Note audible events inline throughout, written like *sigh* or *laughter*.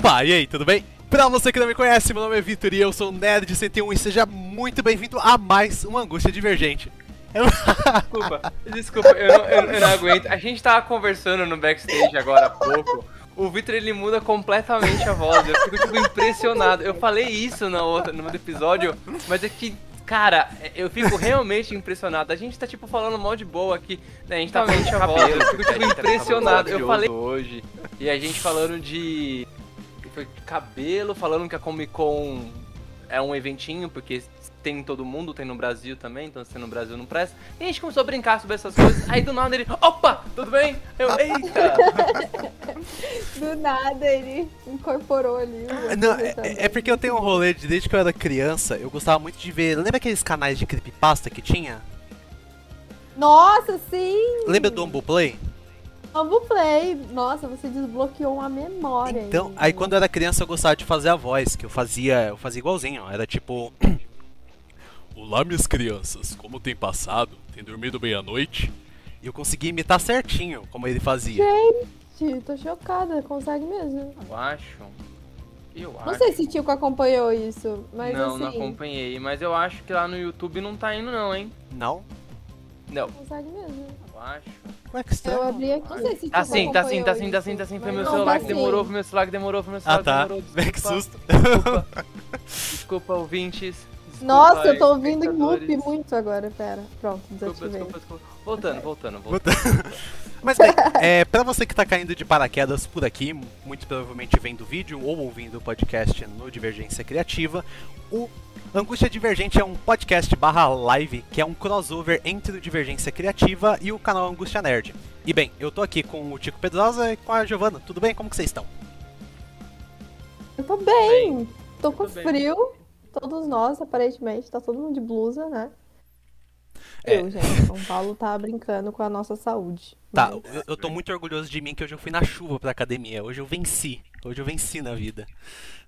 Opa, e aí, tudo bem? Pra você que não me conhece, meu nome é Vitor e eu sou o Nerd 101 e seja muito bem-vindo a mais uma Angústia Divergente. Desculpa, desculpa, eu não, eu, eu não aguento. A gente tava conversando no backstage agora há pouco. O Victor ele muda completamente a voz. Eu fico tipo, impressionado. Eu falei isso no outro, no outro episódio, mas é que Cara, eu fico realmente impressionado. A gente tá, tipo, falando mal de boa aqui. Né? A gente tá falando de cabelo. Eu fico, tipo, impressionado. Eu falei hoje. E a gente falando de... Foi cabelo, falando que a Comic Con é um eventinho, porque tem em todo mundo, tem no Brasil também, então se tem no Brasil não presta. E a gente começou a brincar sobre essas coisas, aí do nada ele, opa, tudo bem? Eu, eita! *laughs* do nada ele incorporou ali. Não, é, é, porque eu tenho um rolê de desde que eu era criança, eu gostava muito de ver. Lembra aqueles canais de creepypasta que tinha? Nossa, sim! Lembra do Ombu Play? Ombu Play, nossa, você desbloqueou uma memória. Então, aí quando eu era criança eu gostava de fazer a voz, que eu fazia, eu fazia igualzinho, era tipo *coughs* Olá, minhas crianças, como tem passado? Tem dormido bem à noite? E eu consegui imitar certinho como ele fazia. Gente, tô chocada, consegue mesmo. Eu acho. Eu não sei se o Tico acompanhou isso, mas Não, assim... não acompanhei, mas eu acho que lá no YouTube não tá indo não, hein? Não? Não. Consegue mesmo. Eu acho. Como é que está? Eu abri aqui, não sei se Tá sim, tá sim, tá sim, tá sim, tá sim. Foi meu celular que demorou, foi meu celular que demorou, foi meu celular ah, tá. que demorou. Desculpa. Que susto. Desculpa, desculpa ouvintes. Nossa, eu tô ouvindo em loop muito agora, pera. Pronto, desativei. Desculpa, desculpa, Voltando, voltando, voltando. Mas bem, *laughs* é, pra você que tá caindo de paraquedas por aqui, muito provavelmente vendo o vídeo ou ouvindo o podcast no Divergência Criativa, o Angústia Divergente é um podcast barra live que é um crossover entre o Divergência Criativa e o canal Angústia Nerd. E bem, eu tô aqui com o Tico Pedrosa e com a Giovana. Tudo bem? Como que vocês estão? Eu tô bem. bem. Tô com frio. Bem. Todos nós, aparentemente, tá todo mundo de blusa, né? É. Eu, gente, São Paulo tá brincando com a nossa saúde. Tá, mas... eu, eu tô muito orgulhoso de mim que hoje eu fui na chuva pra academia. Hoje eu venci. Hoje eu venci na vida.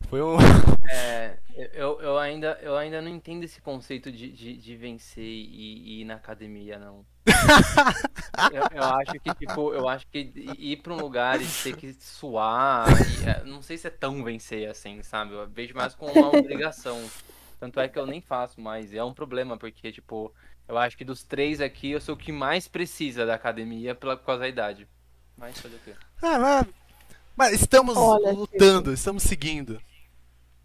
Foi um. *laughs* É, eu, eu, ainda, eu ainda não entendo esse conceito de, de, de vencer e, e, ir na academia, não. *laughs* eu, eu, acho que, tipo, eu acho que ir pra um lugar e ter que suar, e, é, não sei se é tão vencer assim, sabe? Eu vejo mais como uma obrigação. Tanto é que eu nem faço mais. E é um problema, porque, tipo, eu acho que dos três aqui, eu sou o que mais precisa da academia pela, por causa da idade. Mas fazer o quê? Ah, mas, mas estamos Olha, lutando, estamos seguindo.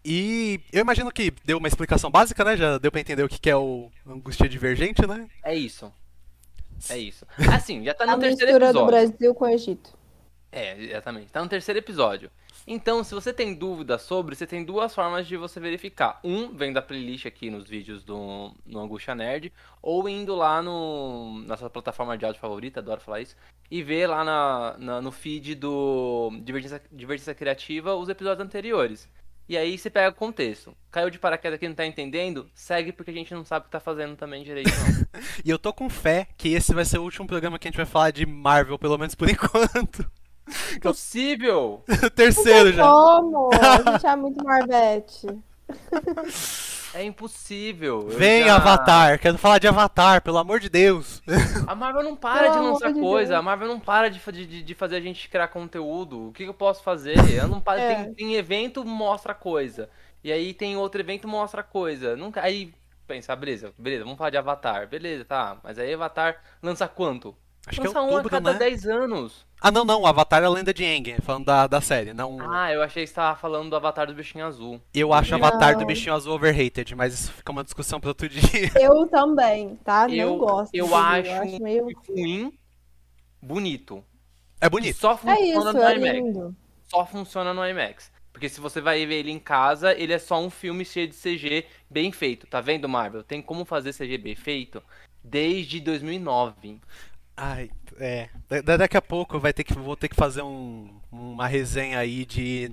E eu imagino que deu uma explicação básica, né? Já deu pra entender o que é o angústia divergente, né? É isso. É isso. *laughs* Assim, já tá no a terceiro episódio. do Brasil com o Egito. É, exatamente. Tá no terceiro episódio. Então, se você tem dúvida sobre, você tem duas formas de você verificar. Um, vem da playlist aqui nos vídeos do no Angústia Nerd, ou indo lá no, na sua plataforma de áudio favorita, adoro falar isso, e ver lá na, na no feed do Divergência, Divergência Criativa os episódios anteriores. E aí você pega o contexto. Caiu de paraquedas aqui não tá entendendo? Segue porque a gente não sabe o que tá fazendo também direito, *laughs* e eu tô com fé que esse vai ser o último programa que a gente vai falar de Marvel, pelo menos por *laughs* enquanto. *laughs* Impossível! *laughs* Terceiro já. Como? *laughs* A gente é muito Marvete. É impossível. Vem, já... Avatar. Quero falar de Avatar, pelo amor de Deus. A Marvel não para de lançar de coisa. Deus. A Marvel não para de, de, de, fazer a gente criar conteúdo. O que, eu posso fazer? Eu não para. É. Tem, tem, evento, mostra coisa. E aí tem outro evento, mostra coisa. Nunca. Aí pensa, beleza, beleza, vamos falar de Avatar. Beleza, tá. Mas aí Avatar lança quanto? Acho lança que é outubro, um a cada né? 10 anos. Ah, não, não. Avatar é a lenda de Aang, falando da, da série. Não... Ah, eu achei que você tava falando do Avatar do Bichinho Azul. Eu acho o Avatar do Bichinho Azul overrated, mas isso fica uma discussão pra outro *laughs* dia. Eu também, tá? Eu, não gosto. Eu acho, eu acho meio ruim, bonito. É bonito. só funciona é isso, no é IMAX. Lindo. Só funciona no IMAX. Porque se você vai ver ele em casa, ele é só um filme cheio de CG bem feito. Tá vendo, Marvel? Tem como fazer CG bem feito desde 2009. Ai, é. daqui a pouco vai ter que, vou ter que fazer um, uma resenha aí de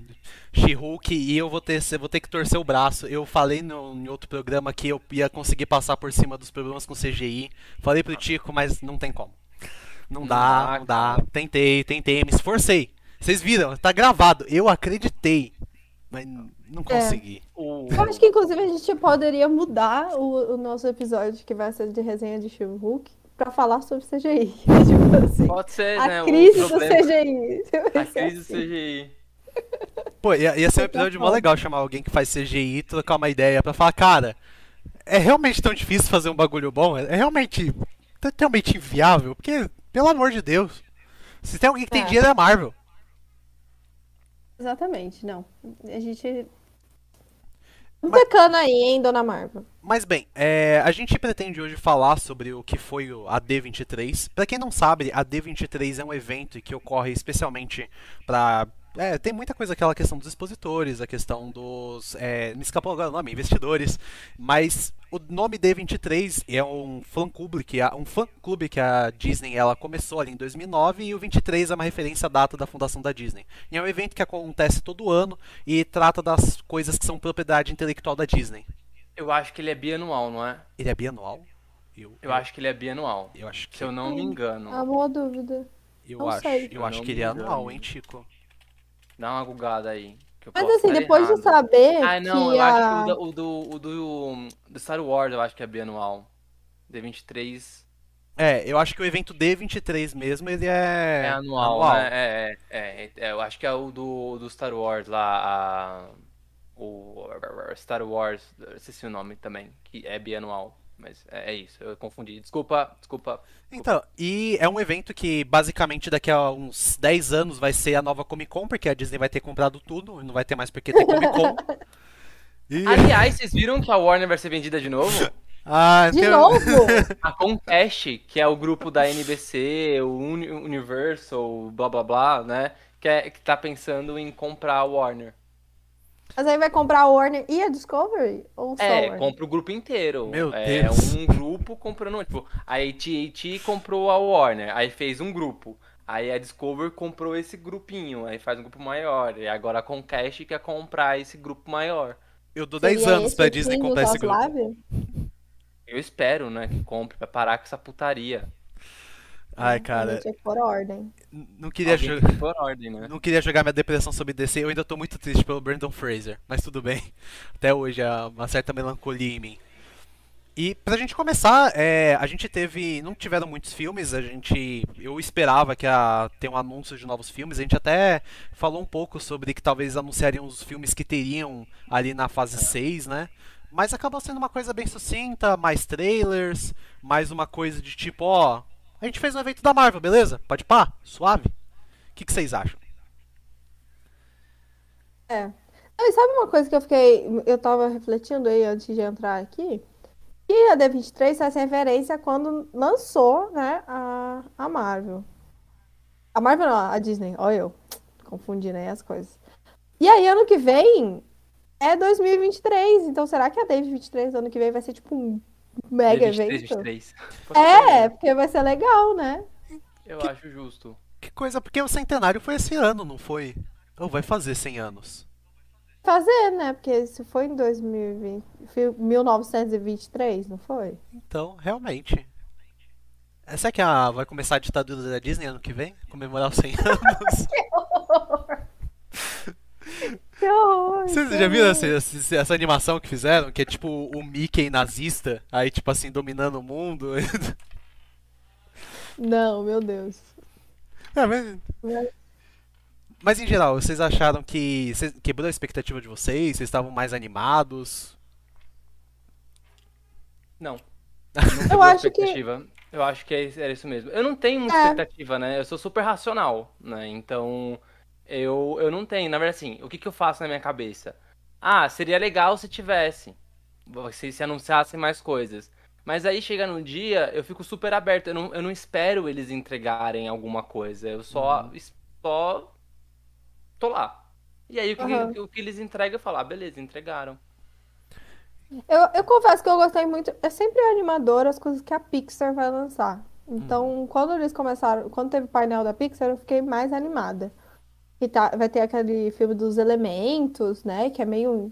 She-Hulk e eu vou ter, vou ter que torcer o braço. Eu falei no, em outro programa que eu ia conseguir passar por cima dos problemas com CGI. Falei pro Tico, mas não tem como. Não, dá, não dá. Tentei, tentei, me esforcei. Vocês viram, tá gravado. Eu acreditei, mas não é. consegui. É. Eu acho que inclusive a gente poderia mudar o, o nosso episódio que vai ser de resenha de She-Hulk para falar sobre CGI. *laughs* tipo assim, Pode ser, a né? Crise do CGI. A crise do CGI. *laughs* Pô, ia, ia ser um episódio mó legal chamar alguém que faz CGI, trocar uma ideia pra falar, cara, é realmente tão difícil fazer um bagulho bom? É realmente totalmente inviável? Porque, pelo amor de Deus, se tem alguém que tem É. dinheiro é a Marvel. Exatamente, não. A gente. Um pecando aí, hein, Dona Marvel? Mas bem, é, a gente pretende hoje falar sobre o que foi a D23. Pra quem não sabe, a D23 é um evento que ocorre especialmente pra. É, tem muita coisa, aquela questão dos expositores, a questão dos. é, me escapou agora o nome, investidores. Mas o nome D23 é um fã clube que a, um fã que a Disney ela começou ali em 2009 e o 23 é uma referência à data da fundação da Disney. E é um evento que acontece todo ano e trata das coisas que são propriedade intelectual da Disney. Eu acho que ele é bianual, não é? Ele é bianual? Eu, Eu acho que ele é bianual. Eu acho que Se eu não me engano. É uma boa dúvida. eu não acho, sei. eu Eu acho que ele é anual, hein, Chico? Dá uma gugada aí. que eu Mas posso assim, depois de errado. saber Ah, não, que eu a... acho que o, do, o, do, do Star Wars eu acho que é bianual. D23 É, eu acho que o evento D23 mesmo, ele é, é, anual, né? É, é, é, é, eu acho que é o do, do Star Wars lá, a, o Star Wars, esqueci o nome também, que é bianual. Mas é, é isso, eu confundi. Desculpa, desculpa. Então, e é um evento que basicamente daqui a uns 10 anos vai ser a nova Comic Con, porque a Disney vai ter comprado tudo, não vai ter mais porque ter Comic Con. *laughs* E... Aliás, vocês viram que a Warner vai ser vendida de novo? *laughs* Ah, De tem- novo? A Comcast, que é o grupo da NBC, o Uni- Universal, blá blá blá, né? Que, é, que tá pensando em comprar a Warner. Mas aí vai comprar a Warner e a Discovery? Ou É, Warner? compra o grupo inteiro. Meu é Deus. um grupo comprando. Tipo, a AT&T comprou a Warner, aí fez um grupo. Aí a Discovery comprou esse grupinho, aí faz um grupo maior. E agora a Comcast quer comprar esse grupo maior. Eu dou 10 Seria anos pra Disney comprar esse grupo. Zaslav? Eu espero, né, que compre pra parar com essa putaria. Ai, cara, Tinha que pôr ordem. não queria, Alguém jo- tem que pôr ordem, né? não queria jogar minha depressão sobre DC, eu ainda tô muito triste pelo Brandon Fraser, mas tudo bem. *laughs* Até hoje há uma certa melancolia em mim. E pra gente começar, é, a gente teve. Não tiveram muitos filmes, a gente. Eu esperava que ia ter um anúncio de novos filmes. A gente até falou um pouco sobre que talvez anunciariam os filmes que teriam ali na fase 6, né? Mas acabou sendo uma coisa bem sucinta, mais trailers, mais uma coisa de tipo, ó. A gente fez um evento da Marvel, beleza? Pode pá? Suave? O que, vocês acham? É. E sabe uma coisa que eu fiquei. Eu tava refletindo aí antes de entrar aqui? Que a D23 faz referência quando lançou, né, a, a Marvel. A Marvel não, a Disney. Olha eu. Confundindo aí as coisas. E aí, ano que vem é 2023. Então, será que a D23 ano que vem vai ser tipo um mega 23, evento? 23. É, porque vai ser legal, né? Eu acho justo. Que coisa, porque o centenário foi esse ano, não foi? Ou vai fazer 100 anos? Fazer, né? Porque se foi em 2020, foi 1923, não foi? Então, realmente. É, Será que a- vai começar a ditadura da Disney ano que vem? Comemorar os 100 *laughs* anos? Que horror! *laughs* Vocês que já viram horror. essa, essa- essa animação que fizeram? Que é tipo o Mickey nazista, aí tipo assim, dominando o mundo. *laughs* Não, meu Deus. É, mas, mas em geral, vocês acharam que cês- quebrou a expectativa de vocês? Vocês estavam mais animados? Não. *laughs* Não quebrou acho que- expectativa. Eu acho que é- era isso mesmo. Eu não tenho muita É. expectativa, né? Eu sou super racional, né? Então, eu, eu não tenho. Na verdade, assim, o que, que eu faço na minha cabeça? Ah, seria legal se tivesse. Se, se anunciassem mais coisas. Mas aí chega num dia, eu fico super aberto. Eu não, eu não espero eles entregarem alguma coisa. Eu só, só tô lá. E aí o que, Aham. o que eles entregam, eu falo, ah, beleza, entregaram. Eu, eu confesso que eu gostei muito. É sempre animador as coisas que a Pixar vai lançar. Então, quando eles começaram, quando teve o painel da Pixar, eu fiquei mais animada. E tá, vai ter aquele filme dos elementos, né? Que é meio.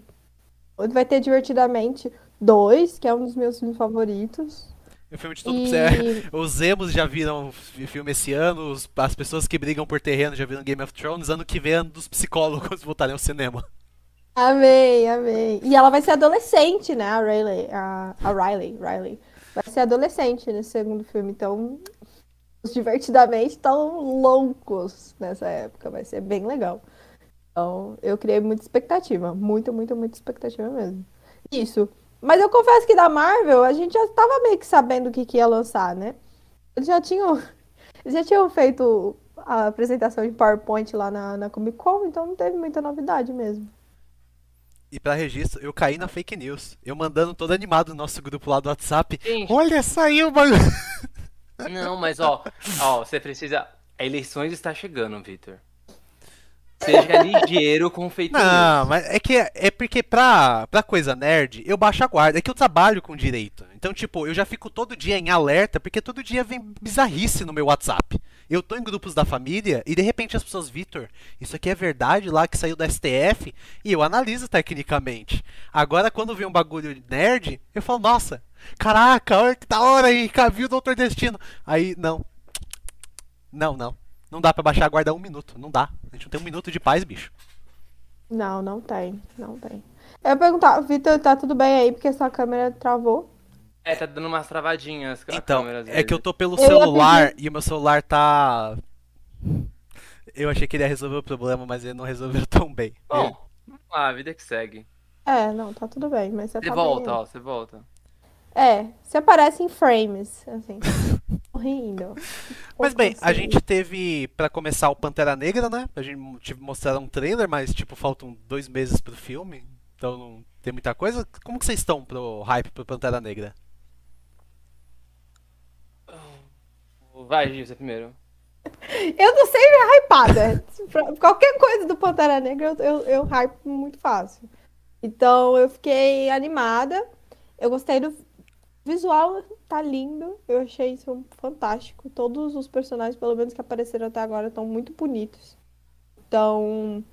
Vai ter Divertidamente 2, que é um dos meus filmes favoritos. O filme de tudo E- é, *laughs* Os emos já viram fi- filme esse ano, as pessoas que brigam por terreno já viram Game of Thrones, ano que vem é ano dos psicólogos *laughs* voltarem ao cinema. Amei, amei. E ela vai ser adolescente, né? A Riley, a, a Riley, Riley. Vai ser adolescente nesse segundo filme, então divertidamente estão loucos nessa época, vai ser bem legal. Então, eu criei muita expectativa. Muita, muita, muita expectativa mesmo. Isso. Mas eu confesso que da Marvel, a gente já estava meio que sabendo o que, que ia lançar, né? Eles já tinham, *laughs* eles já tinham feito a apresentação de PowerPoint lá na, na Comic Con, então não teve muita novidade mesmo. E pra registro, eu caí na fake news. Eu mandando todo animado no nosso grupo lá do WhatsApp. Gente. Olha, saiu o bagulho. *laughs* Não, mas ó, ó, você precisa. Eleições está chegando, Victor. Seja ligeiro com fake Não, mas é que é porque pra, pra coisa nerd, eu baixo a guarda. É que eu trabalho com direito. Então, tipo, eu já fico todo dia em alerta, porque todo dia vem bizarrice no meu WhatsApp. Eu tô em grupos da família e de repente as pessoas, Vitor, isso aqui é verdade lá que saiu da STF? E eu analiso tecnicamente. Agora, quando vem um bagulho nerd, eu falo, nossa, caraca, olha que da hora aí, viu o Doutor Destino. Aí, não. Não, não. Não dá pra baixar a guarda um minuto. Não dá. A gente não tem um minuto de paz, bicho. Não, não tem. Não tem. Eu ia perguntar, Vitor, tá tudo bem aí? Porque sua câmera travou. É, tá dando umas travadinhas. Então, é que eu tô pelo eu celular e o meu celular tá. Eu achei que ele ia resolver o problema, mas ele não resolveu *laughs* tão bem. Bom, a vida que segue. É, não, tá tudo bem, mas você, você tá volta, bem... ó, você volta. É, você aparece em frames, assim. *laughs* rindo. Mas bem, a gente teve para começar o Pantera Negra, né? A gente tive mostrar um trailer, mas tipo faltam dois meses pro filme, então não tem muita coisa. Como que vocês estão pro hype pro Pantera Negra? Vai, Gil, você primeiro. *laughs* Eu tô sempre hypada. Qualquer coisa do Pantera Negra eu, eu, eu hype muito fácil. Então eu fiquei animada. Eu gostei do visual, tá lindo. Eu achei isso fantástico. Todos os personagens, pelo menos que apareceram até agora, estão muito bonitos. Então,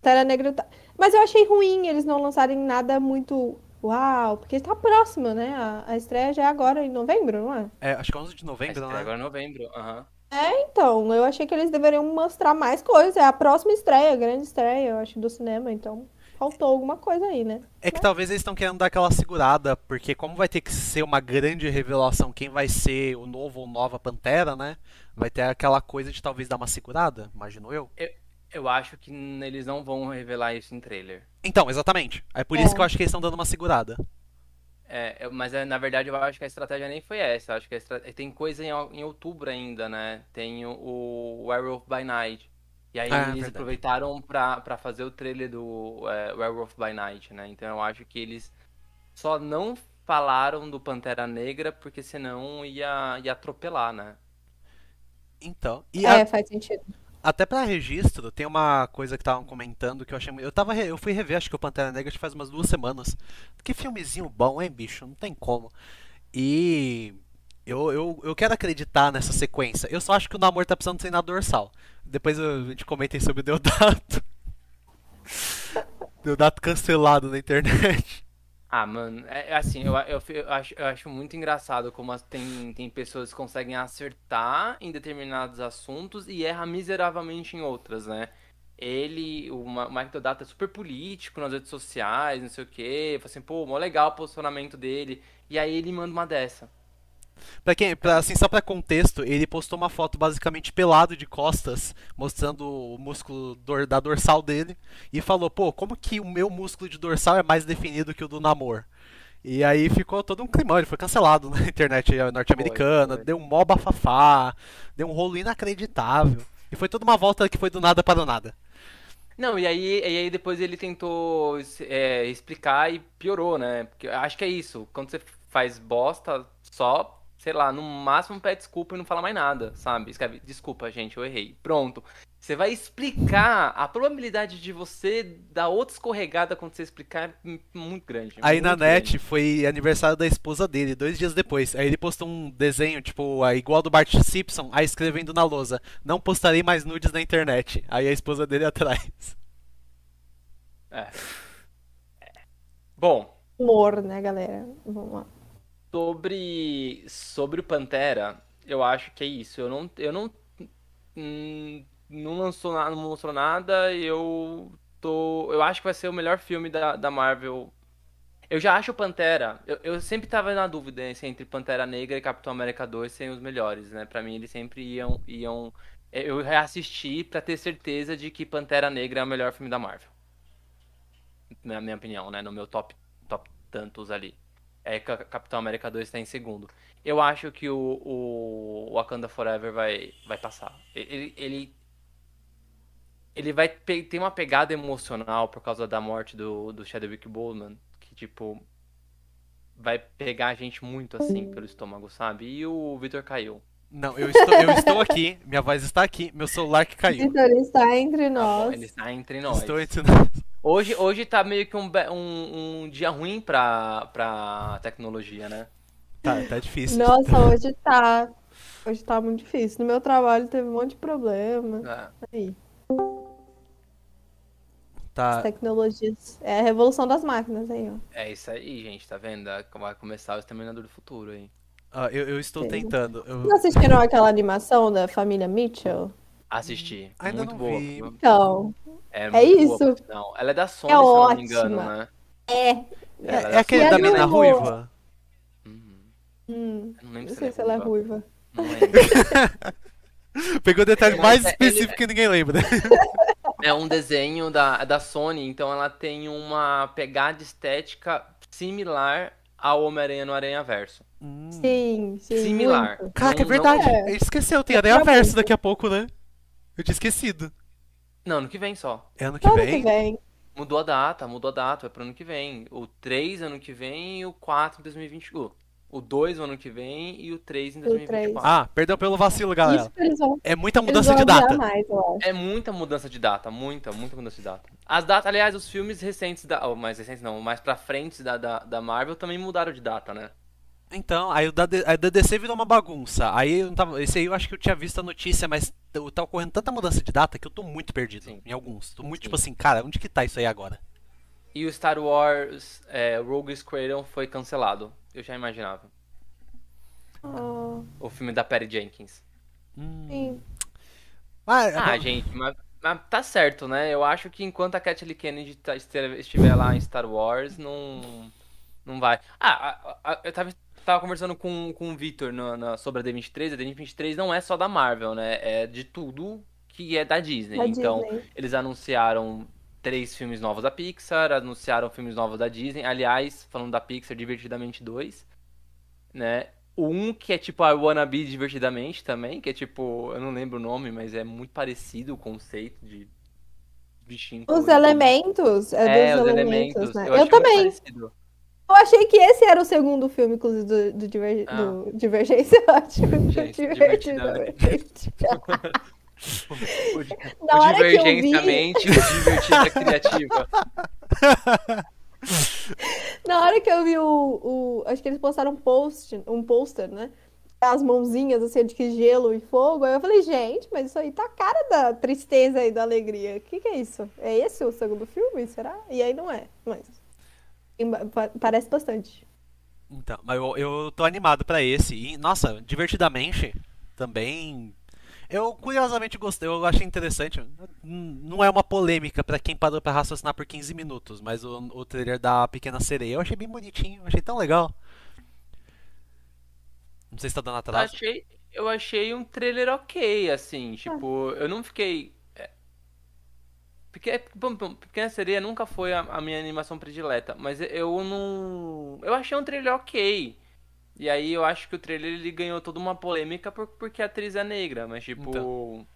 Pantera Negra tá... Mas eu achei ruim eles não lançarem nada muito Uau, porque está próximo, né? A, a, estreia já é agora em novembro, não é? É, acho que é 11 de novembro, não é? Agora em novembro, aham. Uhum. É, então, eu achei que eles deveriam mostrar mais coisas. É a próxima estreia, a grande estreia, eu acho, do cinema, então faltou alguma coisa aí, né? É que talvez eles estão querendo dar aquela segurada, porque como vai ter que ser uma grande revelação quem vai ser o novo ou nova Pantera, né? Vai ter aquela coisa de talvez dar uma segurada, imagino eu. Eu, eu acho que eles não vão revelar isso em trailer. Então, exatamente. É por é. isso que eu acho que eles estão dando uma segurada. É, mas é, na verdade eu acho que a estratégia nem foi essa. Eu acho que tem coisa em, em, outubro ainda, né? Tem o, o Werewolf by Night. E aí ah, eles verdade. aproveitaram pra, pra fazer o trailer do é, Werewolf by Night, né? Então eu acho que eles só não falaram do Pantera Negra porque senão ia, ia atropelar, né? Então. é, a... faz sentido. Até para registro, tem uma coisa que estavam comentando que eu achei. Eu, tava, eu fui rever, acho que o Pantera Negra faz umas duas semanas. Que filmezinho bom, hein, bicho? Não tem como. E. Eu, eu, eu quero acreditar nessa sequência. Eu só acho que o Namor tá precisando na dorsal. Depois a gente comenta sobre o Deodato. *laughs* Deodato cancelado na internet. Ah, mano, é, é assim, eu, eu, eu, acho, eu acho muito engraçado como tem, tem pessoas que conseguem acertar em determinados assuntos e erra miseravelmente em outras, né? Ele, o Mike Deodato é super político nas redes sociais, não sei o quê. Fala assim, pô, mó legal o posicionamento dele. E aí ele manda uma dessa. Pra quem, pra, assim, só pra contexto, ele postou uma foto basicamente pelado de costas, mostrando o músculo dor, da dorsal dele, e falou, pô, como que o meu músculo de dorsal é mais definido que o do Namor? E aí ficou todo um climão, ele foi cancelado *laughs* na internet norte-americana, deu um mó bafafá, deu um rolo inacreditável. E foi toda uma volta que foi do nada para o nada. Não, e aí, e aí depois ele tentou é, explicar e piorou, né? Porque acho que é isso. Quando você faz bosta só, sei lá, no máximo pede desculpa e não fala mais nada, sabe? Escreve, desculpa, gente, eu errei. Pronto. Você vai explicar, a probabilidade de você dar outra escorregada quando você explicar é muito grande. Aí muito na net grande. foi aniversário da esposa dele, dois dias depois. Aí ele postou um desenho, tipo, igual do Bart Simpson, aí escrevendo na lousa: Não postarei mais nudes na internet. Aí a esposa dele *laughs* atrás. É. é. Bom. Humor, né, galera? Vamos lá. Sobre, sobre o Pantera, eu acho que é isso. Eu não, eu não, hum, não lançou nada, não mostrou nada. Eu tô, eu acho que vai ser o melhor filme da, da Marvel. Eu já acho o Pantera. Eu, eu sempre tava na dúvida entre Pantera Negra e Capitão América 2 serem os melhores, né? Para mim eles sempre iam, iam Eu reassisti pra ter certeza de que Pantera Negra é o melhor filme da Marvel. Na minha opinião, né? No meu top, top tantos ali. É que Capitão América 2 tá em segundo. Eu acho que o, o Wakanda Forever vai, vai passar. Ele, ele, ele vai ter uma pegada emocional por causa da morte do, do Chadwick Boseman. Que, tipo, vai pegar a gente muito assim pelo estômago, sabe? E o Victor caiu. Não, eu estou, eu estou aqui, minha voz está aqui, meu celular que caiu. Vitor está entre nós. Tá bom, ele está entre nós. Estou entre nós. Hoje, hoje tá meio que um, um, um dia ruim pra, pra tecnologia, né? Tá, tá difícil. Nossa, *laughs* hoje tá. Hoje tá muito difícil. No meu trabalho teve um monte de problema. É. Aí. Tá. As tecnologias. É a revolução das máquinas aí, ó. É isso aí, gente, tá vendo? Vai começar o Exterminador do Futuro aí. Ah, eu, eu estou Sim. tentando. eu- Vocês assistiram aquela animação da família Mitchell? Assisti. Ainda muito não boa. vi. Então, É, É isso. Boa, não, ela é da Sony, É se eu não me ótima. engano, né? é. É, é é aquele da a mina Nemo? ruiva? Uhum. Hum, Eu não lembro não se sei se ela é ruiva. Não *laughs* lembro. Pegou o detalhe mais é- específico que ninguém lembra. *laughs* É um desenho da, da Sony, então ela tem uma pegada estética similar ao Homem-Aranha no Aranha Verso. Hum. Sim, sim. Similar. muito. Caraca, é verdade. não é. Esqueceu, tem É Aranha Verso daqui a pouco, né? Eu tinha esquecido. Não, ano que vem só. É ano que Ano vem? que vem. Mudou a data, mudou a data, vai pro ano que vem. O 3 ano que vem e o 4 em 2021. O 2 no ano que vem e o 3 em três. 2024. Ah, perdão pelo vacilo, galera. Isso eles vão, É muita eles mudança vão de data. mais. É muita mudança de data, muita, muita mudança de data. As datas, aliás, os filmes recentes da. Ou mais recentes não, mais pra frente da, da, da Marvel também mudaram de data, né? Então, aí o da, D- aí o da DC virou uma bagunça. Aí eu não tava, esse aí eu acho que eu tinha visto a notícia, mas tá ocorrendo tanta mudança de data que eu tô muito perdido Sim. em alguns. Tô muito Sim. tipo assim, cara, onde que tá isso aí agora? E o Star Wars é, Rogue Squadron foi cancelado. Eu já imaginava. Ah, O filme da Perry Jenkins. Hum. sim. Ah, é Ah, bom. gente, mas, mas tá certo, né? Eu acho que enquanto a Kathleen Kennedy tá- estiver estiver lá em Star Wars, não, não vai. Ah, a- a- eu tava, tava conversando com, com o Victor no- na- sobre a D23. A D23 não é só da Marvel, né? É de tudo que é da Disney. Da então, Disney. eles anunciaram três filmes novos da Pixar, anunciaram filmes novos da Disney. Aliás, falando da Pixar, Divertidamente 2, né? Um que é tipo a Wannabe Divertidamente também, que é tipo, eu não lembro o nome, mas é muito parecido o conceito de bichinho. Os elementos, é, É, dos os elementos, elementos. né? Eu, Eu, também. Eu achei que esse era o segundo filme, inclusive, do, do, Diver- Ah. do Divergência, ótimo. Divertidamente. *laughs* O, o que eu vi- Divertida Criativa. Na hora que eu vi o, o- Acho que eles postaram um post, um pôster, né? As mãozinhas, assim, de gelo e fogo. Aí eu falei, gente, mas isso aí tá a cara da tristeza e da alegria. O que que é isso? É esse o segundo filme? Será? E aí não é, mas. Pa- Parece bastante. Então, mas eu, eu tô animado pra esse. E, nossa, divertidamente também. Eu curiosamente gostei, eu achei interessante. Não é uma polêmica pra quem parou pra raciocinar por 15 minutos, mas o, o trailer da Pequena Sereia eu achei bem bonitinho, eu achei tão legal. Não sei se tá dando Eu atraso. achei, eu achei um trailer ok, assim, tipo, eu não fiquei. É, Porque bom, bom, Pequena Sereia nunca foi a, a minha animação predileta, mas eu não. Eu achei um trailer ok. E aí eu acho que o trailer ele ganhou toda uma polêmica por, porque a atriz é negra, mas tipo. Então.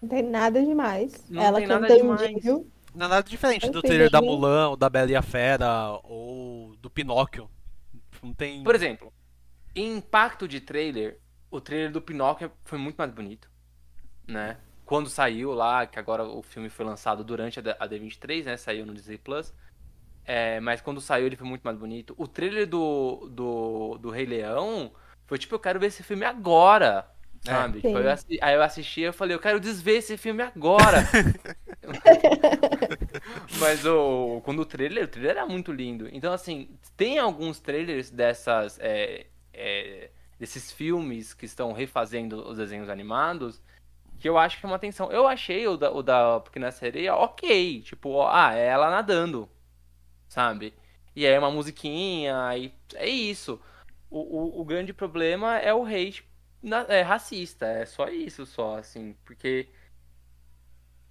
Não tem nada demais. Não Ela tem nada demais. Não é nada diferente do Eu trailer da. Mulan, ou da Bela e a Fera, ou do Pinóquio. Não tem. Por exemplo, em impacto de trailer, o trailer do Pinóquio foi muito mais bonito, né? Quando saiu lá, que agora o filme foi lançado durante a D- a D23, né? Saiu no Disney Plus. É, mas quando saiu ele foi muito mais bonito. O trailer do, do, do Rei Leão foi tipo, eu quero ver esse filme agora. Sabe? Sim. Tipo, eu aí eu assisti e eu falei, eu quero desver esse filme agora. *laughs* Mas o, quando o trailer, o trailer era muito lindo. Então, assim, tem alguns trailers dessas. é, é, desses filmes que estão refazendo os desenhos animados que eu acho que é uma atenção. Eu achei o da, o da Pequena Sereia ok. Tipo, ah, é ela nadando. Sabe? E aí uma musiquinha, e é isso. O, o, o grande problema é o hate na- é racista, é só isso, só, assim, porque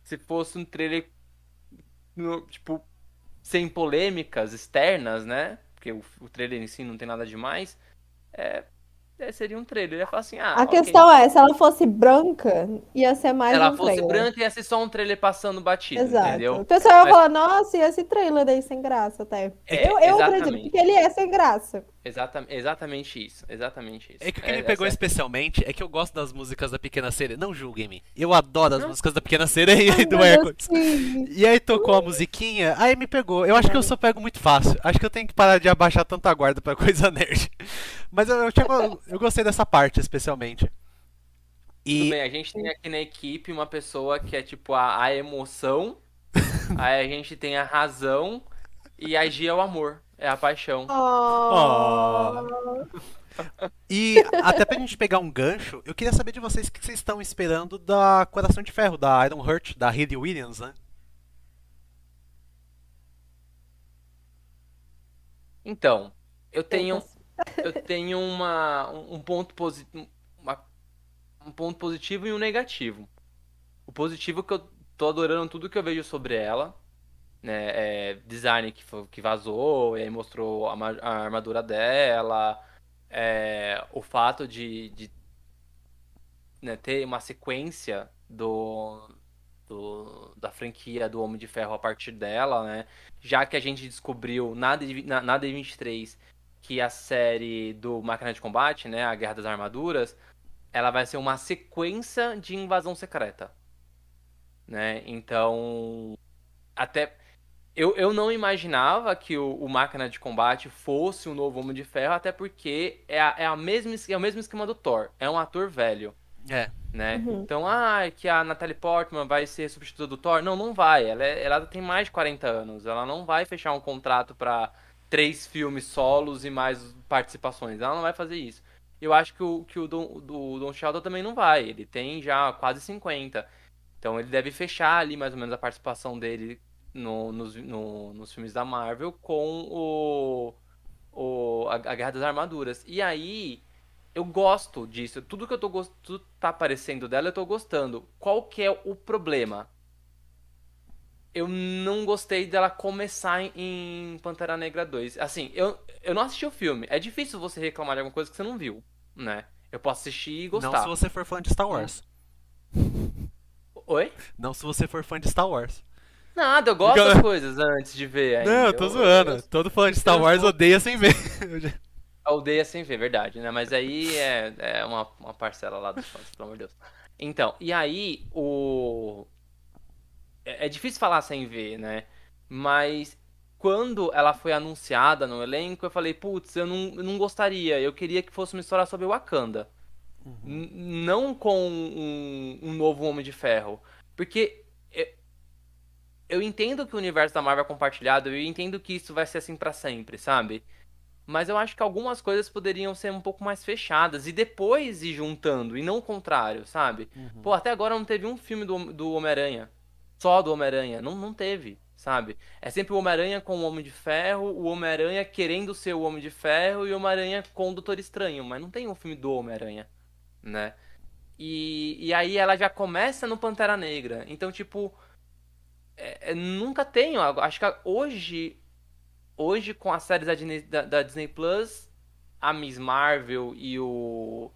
se fosse um trailer, no- tipo, sem polêmicas externas, né? Porque o, o trailer em si não tem nada demais, é, é, seria um trailer. Eu ia falar assim, ah, A ok. questão é, se ela fosse branca, ia ser mais Se ela um fosse trailer. branca, ia ser só um trailer passando batido, Exato. entendeu? O pessoal ia Mas- falar, nossa, e esse trailer aí sem graça até. É, eu eu acredito que ele é sem graça. Exata, exatamente isso, exatamente isso. É que o que É, me pegou essa- especialmente é que eu gosto das músicas da Pequena Sereia. Não julguem-me. Eu adoro as Não. músicas da Pequena Sereia Ai, e do meu Deus, Hércules. sim. E aí tocou a musiquinha, aí me pegou. Eu acho que eu só pego muito fácil. Acho que eu tenho que parar de abaixar tanta guarda pra *laughs* coisa nerd. Mas eu, eu, tinha- eu gostei dessa parte, especialmente. Tudo E bem, a gente tem aqui na equipe uma pessoa que é tipo a, a emoção, *laughs* aí a gente tem a razão e a Gia é o amor, é a paixão. Oh. E até pra gente pegar um gancho, eu queria saber de vocês o que vocês estão esperando da Coração de Ferro, da Iron Heart, da Hayley Williams, né? Então, eu tenho *laughs* eu tenho uma um ponto positivo um ponto positivo e um negativo. O positivo é que eu tô adorando tudo que eu vejo sobre ela, né? É, design que, que vazou, e aí mostrou a, a armadura dela, é, o fato de, de né, ter uma sequência do, do- da franquia do Homem de Ferro a partir dela, né? Já que a gente descobriu na, na, na D23 que a série do Máquina de Combate, né, a Guerra das Armaduras, ela vai ser uma sequência de invasão secreta, né? Então, até eu, eu não imaginava que o, o Máquina de Combate fosse o novo Homem de Ferro, até porque é, a, é, a mesma, es- é o mesmo esquema do Thor. É um ator velho, É. né? Uhum. Então, ah, que a Natalie Portman vai ser substituta do Thor. Não, não vai. Ela, é- ela tem mais de 40 anos. Ela não vai fechar um contrato pra três filmes solos e mais participações. Ela não vai fazer isso. Eu acho que o, que o Don, do Don Sheldon também não vai. Ele tem já quase 50. Então ele deve fechar ali mais ou menos a participação dele no- nos, no- nos filmes da Marvel com o, o a, a Guerra das Armaduras. E aí eu gosto disso. Tudo que eu tô gos- tudo tá aparecendo dela, eu tô gostando. Qual que é o problema? Eu não gostei dela começar em- Pantera Negra 2. Assim, eu, eu não assisti o filme. É difícil você reclamar de alguma coisa que você não viu, né? Eu posso assistir e Não gostar. se você for fã de Star Wars. Oi? Não se você for fã de Star Wars. Nada, eu gosto Fica- das coisas antes de ver. ainda. Não, eu tô zoando. Todo fã de Star Wars odeia sem ver. Eu *laughs* odeia sem ver, verdade, né? Mas aí é, é uma, uma parcela lá dos fãs, pelo amor de Deus. Então, e aí o. É, é difícil falar sem ver, né? Mas quando ela foi anunciada no elenco, eu falei, putz, eu não, eu não gostaria. Eu queria que fosse uma história sobre Wakanda. N- Não com um, um novo Homem de Ferro. Porque eu, entendo que o universo da Marvel é compartilhado, eu entendo que isso vai ser assim pra sempre, sabe? Mas eu acho que algumas coisas poderiam ser um pouco mais fechadas e depois ir juntando, e não o contrário, sabe? Pô, até agora não teve um filme do, do Homem-Aranha. Só do Homem-Aranha. Não, não teve, sabe? É sempre o Homem-Aranha com o Homem de Ferro, o Homem-Aranha querendo ser o Homem de Ferro e o Homem-Aranha com o Doutor Estranho. Mas não tem um filme do Homem-Aranha, né? E, e aí ela já começa no Pantera Negra. Então, tipo. É- é, nunca tenho. Acho que hoje. Hoje, com as séries da Disney, da- da Disney Plus, a Miss Marvel e o.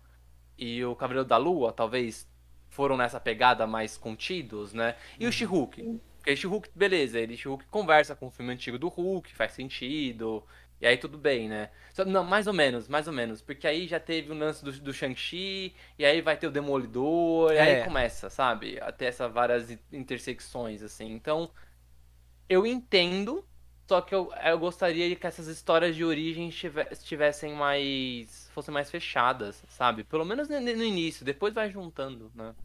E o Cavaleiro da Lua, talvez foram nessa pegada mais contidos, né? E o She-Hulk. Porque o She-Hulk, beleza, ele She-Hulk conversa com o filme antigo do Hulk, faz sentido. E aí tudo bem, né? Não, mais ou menos, mais ou menos. Porque aí já teve o lance do, do Shang-Chi, e aí vai ter o Demolidor, e É. aí começa, sabe? A ter essas várias in- intersecções, assim. Então, eu entendo, só que eu, eu gostaria que essas histórias de origem estive- estivessem mais. fossem mais fechadas, sabe? Pelo menos no, no início, depois vai juntando, né?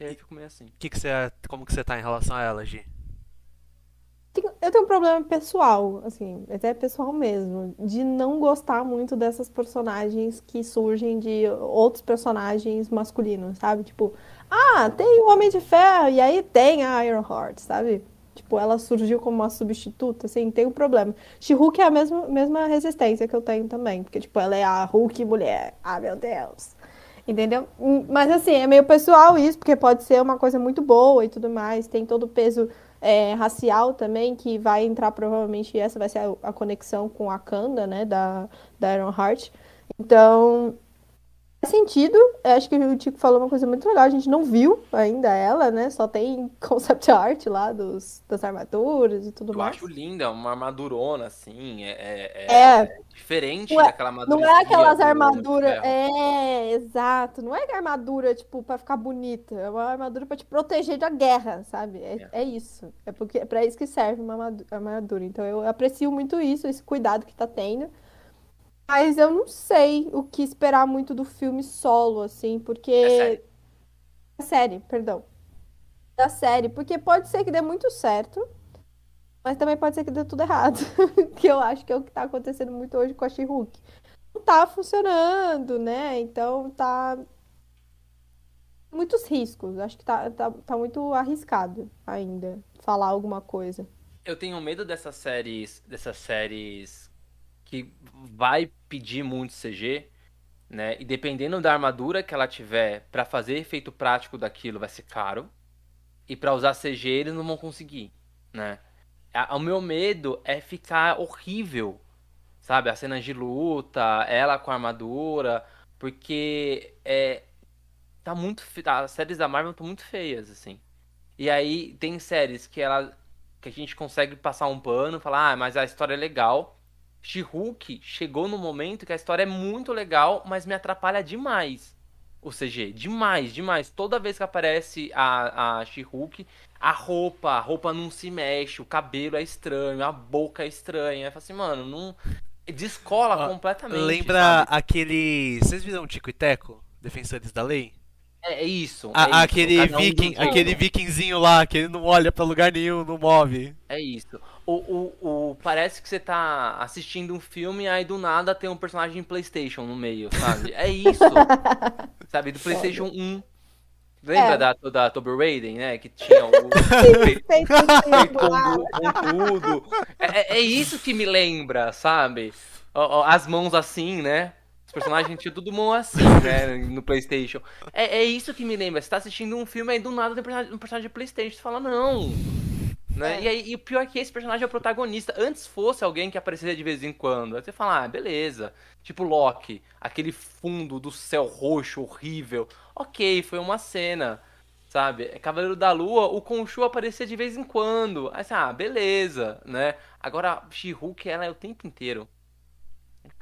E aí fico meio assim. Que que você, como que você tá em relação a ela, Gi? Eu tenho um problema pessoal, assim, até pessoal mesmo, de não gostar muito dessas personagens que surgem de outros personagens masculinos, sabe? Tipo, ah, tem o Homem de Ferro e aí tem a Iron Heart, sabe? Tipo, ela surgiu como uma substituta, assim, tem um problema. She-Hulk é a mesma, mesma resistência que eu tenho também, porque, tipo, ela é a Hulk mulher. Ah, meu Deus. Entendeu? Hum, mas, assim, é meio pessoal isso, porque pode ser uma coisa muito boa e tudo mais. Tem todo o peso é, racial também, que vai entrar provavelmente, essa vai ser a, a conexão com a Kanda, né, da, da Iron Heart. Então, sentido. Acho que o Tico falou uma coisa muito legal. A gente não viu ainda ela, né? Só tem *laughs* concept art lá dos, das armaduras e tudo eu mais. Eu acho linda, uma armadurona, assim. É, é, é, é diferente não daquela armadura. Não é aquelas armaduras. É, exato. Não é armadura, tipo, pra ficar bonita. É uma armadura pra te proteger da guerra, sabe? É, é. isso. É, porque, é pra isso que serve uma armadura. Então eu aprecio muito isso, esse cuidado que tá tendo. Mas eu não sei o que esperar muito do filme solo, assim, porque. É série. Série, perdão. Da série, porque pode ser que dê muito certo, mas também pode ser que dê tudo errado. *laughs* que eu acho que é o que tá acontecendo muito hoje com a She-Hulk. Não tá funcionando, né? Então tá. Muitos riscos. Acho que tá, tá, tá muito arriscado ainda falar alguma coisa. Eu tenho medo dessas séries. Dessas séries que vai pedir muito CG, né? E dependendo da armadura que ela tiver para fazer efeito prático daquilo, vai ser caro. E para usar CG eles não vão conseguir, né? O meu medo é ficar horrível, sabe? As cenas de luta, ela com a armadura, porque é tá muito as séries da Marvel estão muito feias assim. E aí tem séries que ela que a gente consegue passar um pano, falar, ah, mas a história é legal. She-Hulk chegou no momento que a história é muito legal, mas me atrapalha demais o CG. Demais, demais. Toda vez que aparece a, a She-Hulk, a roupa, a roupa não se mexe, o cabelo é estranho, a boca é estranha. Eu falo assim, mano, não. Descola ah, completamente. Lembra sabe? aquele. Vocês viram Tico e Teco? Defensores da Lei? É, é isso. A, é isso. Aquele viking, aquele vikingzinho lá, que ele não olha pra lugar nenhum, não move. É isso. O, o, o, parece que você tá assistindo um filme e aí do nada tem um personagem Playstation no meio, sabe? É isso. *laughs* sabe? Do Playstation 1. Lembra é. da, da Tomb Raider, né? Que tinha o. *laughs* feito, com, tudo. É, é, é isso que me lembra, sabe? As mãos assim, né? Os personagens tinham tudo mão assim, né? No PlayStation. É, é isso que me lembra. Você tá assistindo um filme aí do nada tem um personagem, um personagem de PlayStation. Você fala, não. Né? É. E, aí, e o pior é que esse personagem é o protagonista. Antes fosse alguém que apareceria de vez em quando. Aí você fala, ah, beleza. Tipo Loki, aquele fundo do céu roxo horrível. Ok, foi uma cena. Sabe? É Cavaleiro da Lua, o Khonshu aparecia de vez em quando. Aí você, ah, beleza, né? Agora, She-Hulk, ela é o tempo inteiro.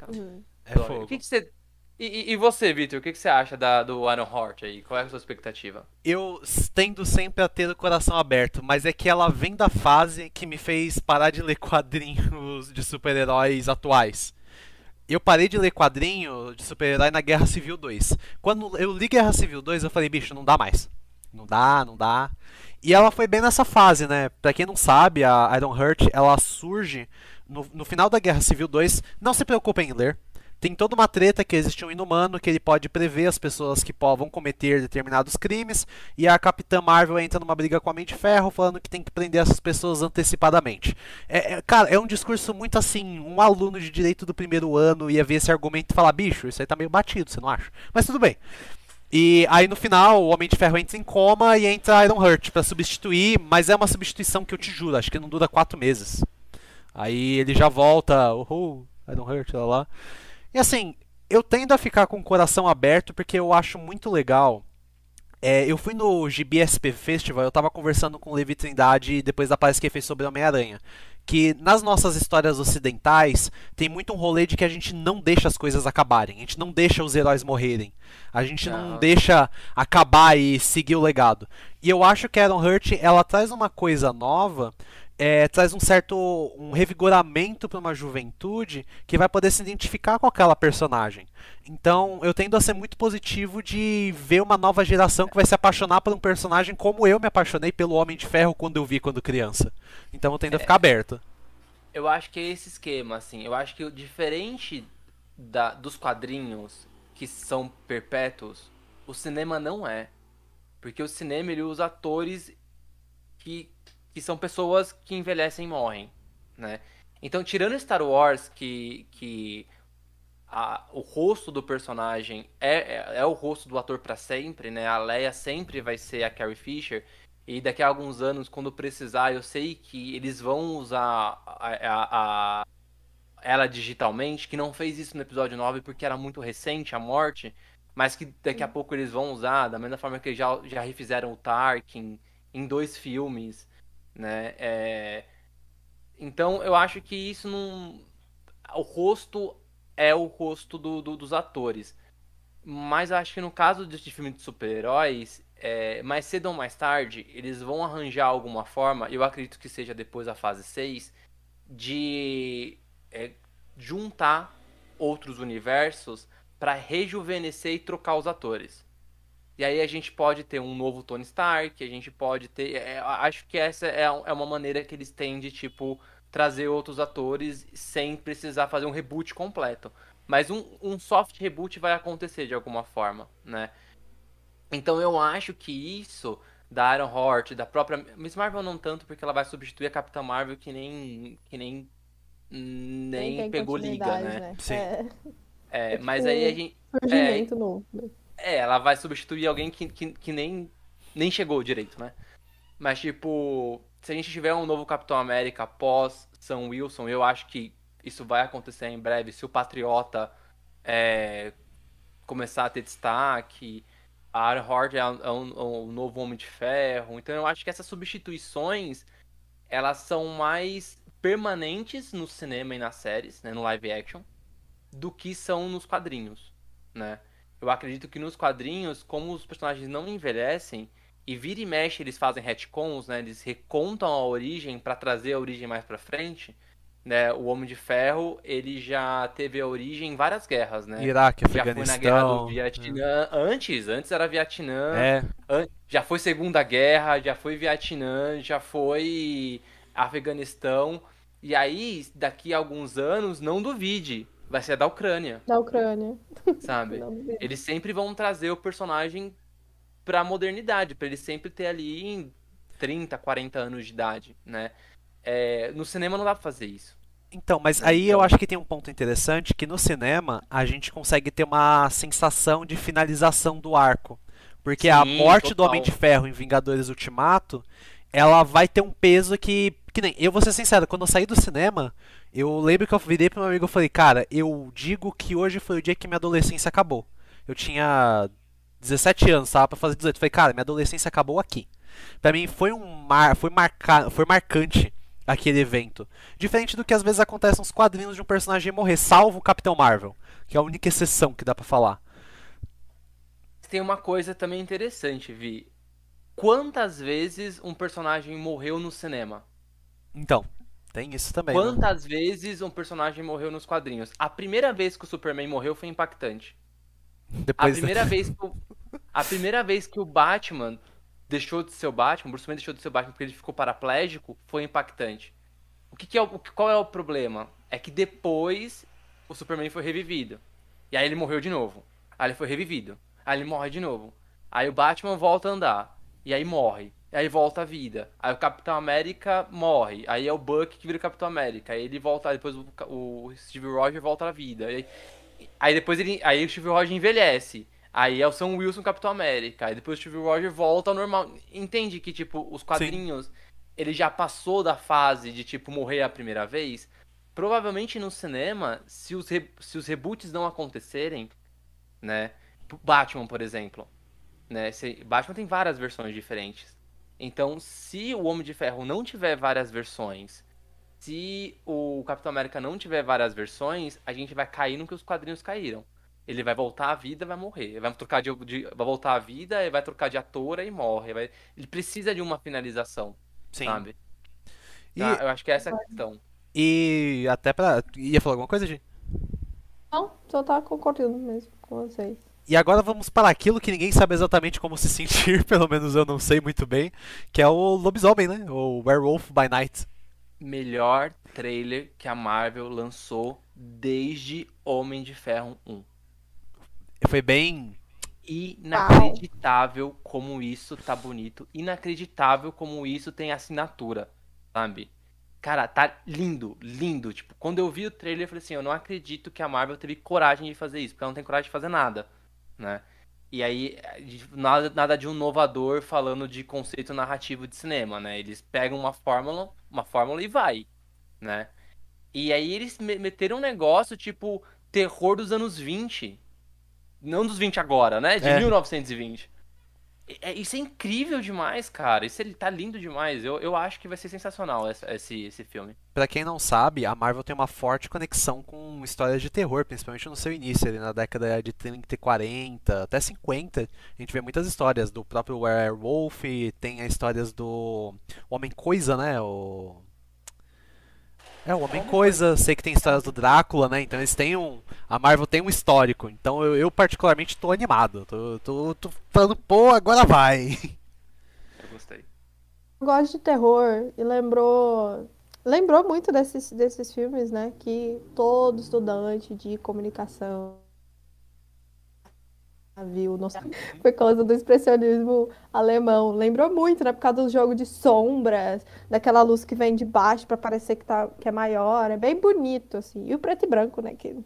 Uhum. É fogo. O que, que você e, e, você, Victor, o que, que você acha da, do Iron Heart aí? Qual é a sua expectativa? Eu tendo sempre a ter o coração aberto, mas é que ela vem da fase que me fez parar de ler *laughs* quadrinhos de super-heróis atuais. Eu parei de ler quadrinho de super-herói na Guerra Civil 2. Quando eu li Guerra Civil 2, eu falei, bicho, não dá mais. Não dá, não dá. E ela foi bem nessa fase, né? Pra quem não sabe, a Iron Heart, ela surge no, no final da Guerra Civil 2. Não se preocupem em ler tem toda uma treta que existe um inumano que ele pode prever as pessoas que vão cometer determinados crimes e a Capitã Marvel entra numa briga com a Mente Ferro falando que tem que prender essas pessoas antecipadamente. É, é, cara, é um discurso muito assim, um aluno de direito do primeiro ano ia ver esse argumento e falar, bicho, isso aí tá meio batido, você não acha? Mas tudo bem. E aí no final o Homem de Ferro entra em coma e entra Iron Heart para substituir, mas é uma substituição que eu te juro, acho que não dura quatro meses. Aí ele já volta, uhul, Iron Heart, lá lá. E assim, eu tendo a ficar com o coração aberto porque eu acho muito legal. É, eu fui no GBSP Festival, eu tava conversando com o Levi Trindade depois da palestra que ele fez sobre Homem-Aranha. Que nas nossas histórias ocidentais tem muito um rolê de que a gente não deixa as coisas acabarem, a gente não deixa os heróis morrerem, a gente não, não deixa acabar e seguir o legado. E eu acho que a Iron Hurt ela traz uma coisa nova é, traz um certo um revigoramento para uma juventude que vai poder se identificar com aquela personagem. Então eu tendo a ser muito positivo de ver uma nova geração que vai se apaixonar por um personagem como eu me apaixonei pelo Homem de Ferro quando eu vi quando criança. Então eu tendo a ficar aberto. Eu acho que é esse esquema, assim. Eu acho que diferente da, dos quadrinhos que são perpétuos, o cinema não é. Porque o cinema ele usa atores que que são pessoas que envelhecem e morrem, né? Então, tirando Star Wars, que, que a, o rosto do personagem é, é, é o rosto do ator para sempre, né? A Leia sempre vai ser a Carrie Fisher. E daqui a alguns anos, quando precisar, eu sei que eles vão usar a, a, a ela digitalmente, que não fez isso no episódio 9 porque era muito recente a morte, mas que daqui a pouco eles vão usar, da mesma forma que já, já refizeram o Tarkin em dois filmes, né? É... Então eu acho que isso não. O rosto é o rosto do, do, dos atores. Mas eu acho que no caso de, filme de super-heróis, é, mais cedo ou mais tarde, eles vão arranjar alguma forma, eu acredito que seja depois da fase 6, de é, juntar outros universos para rejuvenescer e trocar os atores. E aí a gente pode ter um novo Tony Stark, a gente pode ter. É, acho que essa é, é uma maneira que eles têm de, tipo, trazer outros atores sem precisar fazer um reboot completo. Mas um, um soft reboot vai acontecer de alguma forma, né? Então eu acho que isso da Iron Heart, da própria Miss Marvel não tanto porque ela vai substituir a Capitã Marvel que nem que nem nem pegou liga, né? né? Sim. É, É, É mas tipo aí a gente surgimento novo. É, ela vai substituir alguém que, que, que nem nem chegou direito, né? Mas tipo, se a gente tiver um novo Capitão América após Sam Wilson, eu acho que isso vai acontecer em breve se o Patriota é, começar a ter destaque. A Ironheart é, um, é um- um novo Homem de Ferro. Então eu acho que essas substituições elas são mais permanentes no cinema e nas séries, né, no live action, do que são nos quadrinhos, né? Eu acredito que nos quadrinhos, como os personagens não envelhecem e vira e mexe eles fazem retcons, né? Eles recontam a origem pra trazer a origem mais pra frente, né? O Homem de Ferro, ele já teve a origem em várias guerras, né? Iraque, Já foi na guerra do Afeganistão. Vietnã. Antes, antes era Vietnã. É, An- Já foi Segunda Guerra, já foi Vietnã, já foi Afeganistão. E aí, daqui a alguns anos, não duvide, vai ser da Ucrânia, Da Ucrânia. sabe? Eles sempre vão trazer o personagem pra modernidade, pra ele sempre ter ali em 30, 40 anos de idade, né? É, no cinema não dá pra fazer isso. Então, mas aí eu acho que tem um ponto interessante que no cinema a gente consegue ter uma sensação de finalização do arco. Porque a Sim, morte do total. Homem de Ferro em Vingadores Ultimato, ela vai ter um peso que. Que nem, eu vou ser sincero, quando eu saí do cinema, eu lembro que eu virei pro meu amigo e falei, cara, eu digo que hoje foi o dia que minha adolescência acabou. Eu tinha 17 anos, tava pra fazer 18. Eu falei, cara, minha adolescência acabou aqui. Pra mim foi um mar, foi marca, foi marcante aquele evento. Diferente do que às vezes acontece nos quadrinhos de um personagem morrer, salvo o Capitão Marvel, que é a única exceção que dá pra falar. Tem uma coisa também interessante, Vi. Quantas vezes um personagem morreu no cinema? Então, tem isso também. né? Quantas vezes um personagem morreu nos quadrinhos? A primeira vez que o Superman morreu foi impactante. A Depois primeira *laughs* vez que o, a primeira vez que o Batman deixou de ser o Batman, o Bruce Wayne deixou de ser o Batman porque ele ficou paraplégico, foi impactante. O que, que é o, qual é o problema? É que depois o Superman foi revivido. E aí ele morreu de novo. Aí ele foi revivido. Aí ele morre de novo. Aí o Batman volta a andar. E aí morre. Aí volta a vida. Aí o Capitão América morre. Aí é o Buck que vira o Capitão América. Aí ele volta, depois o, o Steve Rogers volta à vida. Aí, aí depois ele, aí o Steve Rogers envelhece. Aí é o Sam Wilson Capitão América. Aí depois o Steve Rogers volta ao normal. Entende que tipo os quadrinhos ele já passou da fase de tipo morrer a primeira vez? Provavelmente no cinema, se os, re- se os reboots não acontecerem, né? Batman, por exemplo, né? Batman tem várias versões diferentes. Então, se o Homem de Ferro não tiver várias versões, se o Capitão América não tiver várias versões, a gente vai cair no que os quadrinhos caíram. Ele vai voltar à vida, vai morrer. Ele vai trocar de, de- vai voltar à vida, ele vai trocar de ator e morre. Vai- ele precisa de uma finalização, Sim. sabe? E, Tá? Eu acho que essa é a questão. e até pra. Ia falar alguma coisa, Gi? Não, só tá concordando mesmo com vocês. E agora vamos para aquilo que ninguém sabe exatamente como se *laughs* sentir, pelo menos eu não sei muito bem, que é o lobisomem, né? O Werewolf by Night. Melhor trailer que a Marvel lançou desde Homem de Ferro 1. Foi bem. inacreditável como isso tá bonito. Inacreditável como isso tem assinatura, sabe? Cara, tá lindo, lindo. Tipo, quando eu vi o trailer, eu falei assim, eu não acredito que a Marvel teve coragem de fazer isso, porque ela não tem coragem de fazer nada, né? E aí, nada, nada de um inovador falando de conceito narrativo de cinema, né? Eles pegam uma fórmula, uma fórmula e vai, né? E aí eles meteram um negócio tipo terror dos anos 20. Não dos 20 agora, né? De é. 1920. É, isso é incrível demais, cara. Isso ele tá lindo demais. Eu, eu acho que vai ser sensacional esse, esse, esse filme. Pra quem não sabe, a Marvel tem uma forte conexão com histórias de terror, principalmente no seu início, ali na década de 30 e 40, até 50. A gente vê muitas histórias do próprio Werewolf, tem as histórias do Homem Coisa, né? O é, o Homem-Coisa, sei que tem histórias do Drácula, né? Então eles têm um. A Marvel tem um histórico. Então eu, eu particularmente tô animado. Tô, tô, tô falando, pô, agora vai. *laughs* Eu gostei. Eu gosto de terror e lembrou. Lembrou muito desses, desses filmes, né? Que todo estudante de comunicação viu no... por causa do expressionismo alemão. Lembrou muito, né? Por causa do jogo de sombras, daquela luz que vem de baixo para parecer que, tá, que é maior. É bem bonito, assim. E o preto e branco, né? Que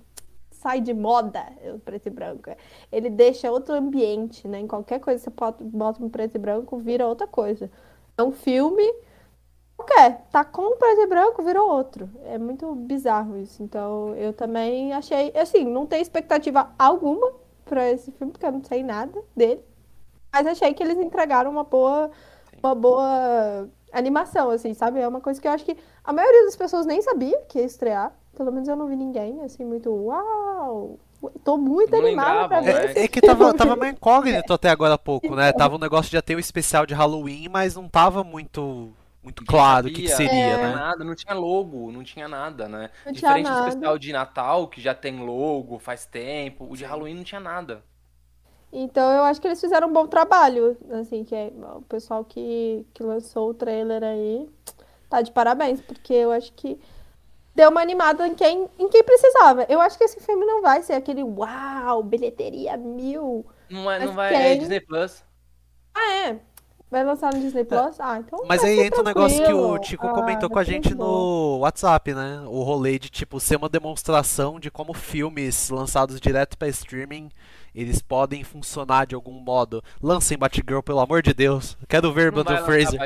sai de moda o preto e branco. Ele deixa outro ambiente, né? Em qualquer coisa que você bota no preto e branco, vira outra coisa. É um filme qualquer. Tá com preto e branco, virou outro. É muito bizarro isso. Então, eu também achei... Assim, não tem expectativa alguma pra esse filme, porque eu não sei nada dele. Mas achei que eles entregaram uma boa, uma boa animação, assim, sabe? É uma coisa que eu acho que a maioria das pessoas nem sabia que ia estrear. Pelo menos eu não vi ninguém, assim, muito uau! Tô muito não animada pra ver. É, é que tava, tava meio incógnito até agora há pouco, né? Tava um negócio de já ter um especial de Halloween, mas não tava muito muito claro o que, que, seria, é. né? Nada, não tinha logo, não tinha nada, né? Não Diferente do especial de Natal, que já tem logo faz tempo, o de Halloween não tinha nada. Então eu acho que eles fizeram um bom trabalho, assim, que é, o pessoal que, que lançou o trailer aí tá de parabéns, porque eu acho que deu uma animada em quem, em quem precisava. Eu acho que esse filme não vai ser aquele uau, bilheteria mil. Não, é, não vai, quem... é Disney Plus. Ah, é. Vai lançar no Disney Plus? Ah, então. Mas aí entra o um negócio que o Tico ah, comentou com a gente no WhatsApp, né? O rolê de, tipo, ser uma demonstração de como filmes lançados direto para streaming eles podem funcionar de algum modo. Lancem Batgirl, pelo amor de Deus. Quero ver Brandon Fraser.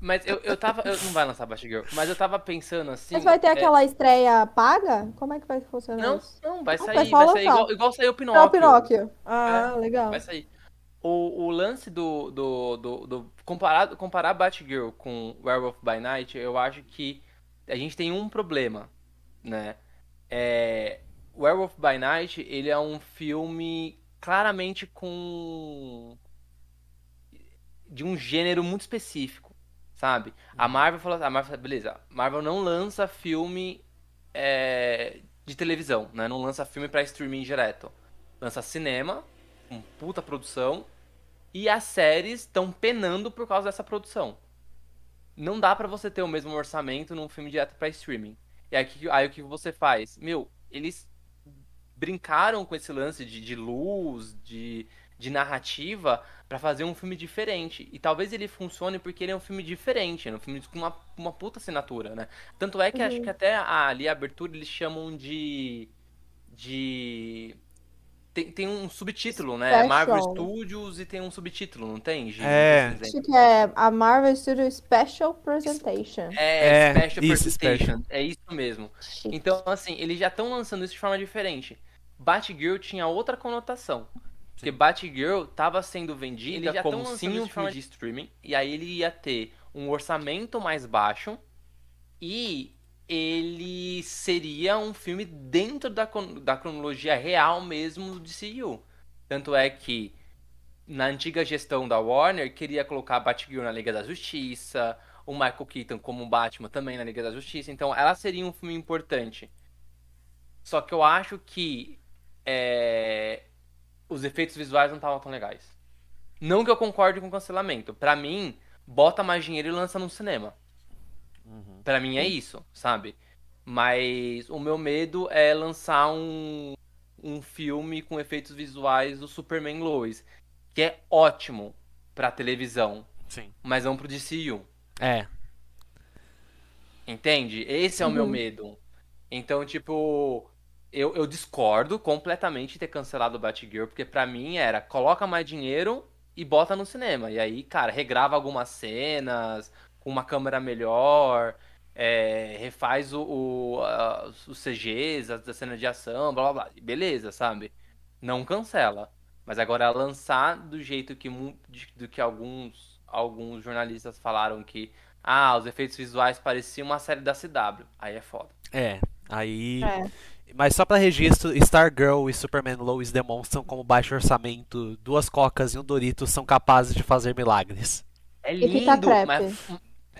Mas eu, eu tava. Eu, não vai lançar Batgirl, mas eu tava pensando assim. Mas vai ter é... aquela estreia paga? Como é que vai funcionar não, isso? Não, vai sair. Vai sair igual, igual saiu o Pinóquio. É o Pinóquio. Ah, é, legal. Vai sair. O, o lance do, do, do, do comparado, comparar Batgirl com Werewolf by Night, eu acho que a gente tem um problema, né? É, Werewolf by Night, ele é um filme claramente com de um gênero muito específico, sabe? A uhum. Marvel falou, a Marvel, beleza, Marvel não lança filme é, de televisão, né? Não lança filme para streaming direto. Lança cinema, com puta produção e as séries estão penando por causa dessa produção. Não dá para você ter o mesmo orçamento num filme direto para streaming. E aí, aí, o que você faz? Meu, eles brincaram com esse lance de, de luz, de, de narrativa, para fazer um filme diferente. E talvez ele funcione porque ele é um filme diferente, é um filme com uma, uma puta assinatura, né? Tanto é que uhum. acho que até ali a abertura eles chamam de. de tem, tem um subtítulo, né? Special. Marvel Studios e tem um subtítulo, não tem? Gigi, é. Acho que é a Marvel Studios Special Presentation. É, é Special isso, Presentation. Special. É isso mesmo. Então, assim, eles já estão lançando isso de forma diferente. Batgirl tinha outra conotação. Porque Batgirl estava sendo vendida como sim um filme de streaming. E aí ele ia ter um orçamento mais baixo. E ele seria um filme dentro da, da cronologia real mesmo do DCU. Tanto é que na antiga gestão da Warner queria colocar Batgirl na Liga da Justiça, o Michael Keaton como Batman também na Liga da Justiça, então ela seria um filme importante. Só que eu acho que é, os efeitos visuais não estavam tão legais. Não que eu concorde com o cancelamento. Para mim, bota mais dinheiro e lança no cinema. Uhum. Para mim é isso, sabe? Mas o meu medo é lançar um, um filme com efeitos visuais do Superman Lois, que é ótimo pra televisão, Sim. mas não pro DCU. É. Entende? Esse é o meu Uhum. medo. Então, tipo, eu, eu discordo completamente de ter cancelado o Batgirl, porque pra mim era coloca mais dinheiro e bota no cinema. E aí, cara, regrava algumas cenas com uma câmera melhor, é, refaz o, o, a- os CGs, as da cena de ação, blá blá blá. Beleza, sabe? Não cancela. Mas agora lançar do jeito que, do que alguns, alguns jornalistas falaram que ah, os efeitos visuais pareciam uma série da CW. Aí é foda. É. Aí. É. Mas só pra registro, Stargirl e Superman Lois demonstram como baixo orçamento, duas cocas e um Doritos são capazes de fazer milagres. É lindo, mas.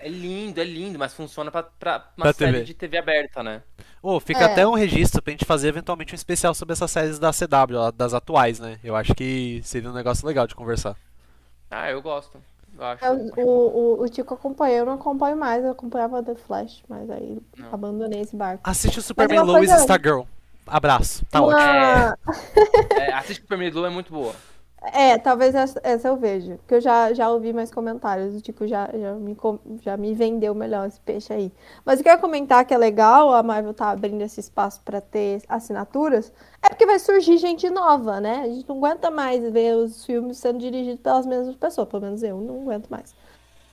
É lindo, é lindo, mas funciona pra, pra uma Pra série TV. de TV aberta, né? Ô, fica É. até um registro pra gente fazer eventualmente um especial sobre essas séries da CW, das atuais, né? Eu acho que seria um negócio legal de conversar. Ah, eu gosto. Eu acho. Eu- o, o, o Tico acompanha, eu não acompanho mais, eu acompanhava The Flash, mas aí Não. abandonei esse barco. Assiste o Superman uma Lois e Stargirl. Abraço. Tá ótimo. Uma- *laughs* É, assiste Superman Blue é muito boa. É, talvez essa, essa eu vejo. Porque eu já, já ouvi mais comentários. O Tico já, já, me, com- já me vendeu melhor esse peixe aí. Mas o que eu ia comentar que é legal, a Marvel tá abrindo esse espaço pra ter assinaturas, é porque vai surgir gente nova, né? A gente não aguenta mais ver os filmes sendo dirigidos pelas mesmas pessoas. Pelo menos eu não aguento mais.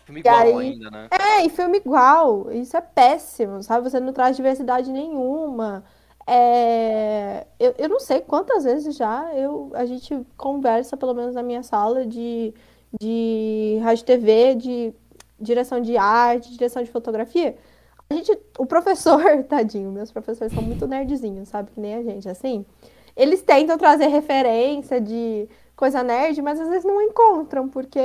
Filme igual aí- ainda, né? É, e filme igual. Isso é péssimo, sabe? Você não traz diversidade nenhuma. É, Eu, eu não sei quantas vezes já eu, a gente conversa, pelo menos na minha sala, de, de rádio TV, de direção de arte, direção de fotografia. A gente, o professor, *laughs* tadinho, meus professores são muito nerdzinhos, sabe? Que nem a gente, assim. Eles tentam trazer referência de coisa nerd, mas às vezes não encontram, porque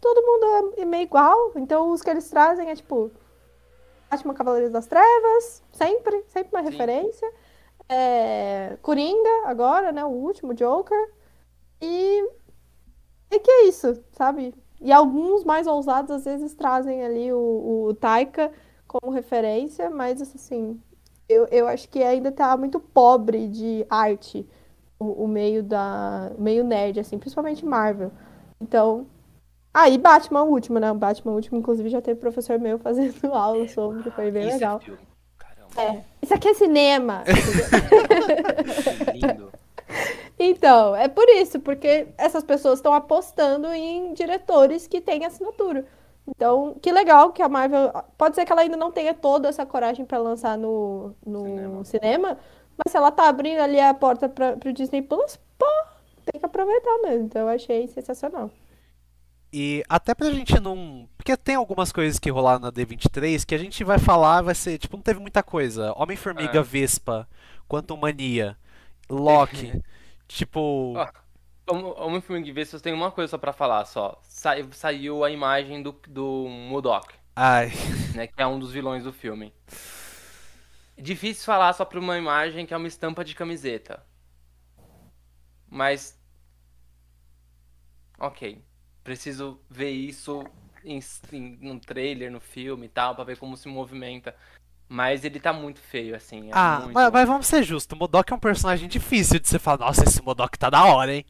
todo mundo é meio igual. Então os que eles trazem é tipo Batman Cavaleiros das Trevas, sempre, sempre uma Sim. referência. É, Coringa, agora, né? O último, Joker. E. E que é isso, sabe? E alguns mais ousados às vezes trazem ali o, o Taika como referência, mas assim, eu, eu acho que ainda tá muito pobre de arte o, o meio da. o meio nerd, assim, principalmente Marvel. Então. Ah, e Batman o último, né? O Batman o último, inclusive, já teve professor meu *laughs* fazendo aula sobre, foi bem Isso legal. é filme. É. Isso aqui é cinema! *laughs* lindo. Então, é por isso, porque essas pessoas estão apostando em diretores que têm assinatura. Então, que legal que a Marvel. Pode ser que ela ainda não tenha toda essa coragem para lançar no, no Cinema. cinema. mas se ela tá abrindo ali a porta para o Disney Plus, pô, tem que aproveitar mesmo. Então, eu achei sensacional. E até pra gente não. Porque tem algumas coisas que rolaram na D23 que a gente vai falar, vai ser. Tipo, não teve muita coisa. Homem-Formiga, É. Vespa, Quantum Mania, Loki. *laughs* tipo. Filme de vez, eu tenho uma coisa só pra falar só. Sai- saiu a imagem do, do Modok, Ai. *laughs* né? Que é um dos vilões do filme. Difícil falar só pra uma imagem que é uma estampa de camiseta. Mas. Ok. Preciso ver isso em, em, num trailer, no filme e tal, pra ver como se movimenta. Mas ele tá muito feio, assim. é Ah, muito- mas, mas vamos ser justos. O Modok é um personagem difícil de você falar, nossa, esse Modok tá da hora, hein?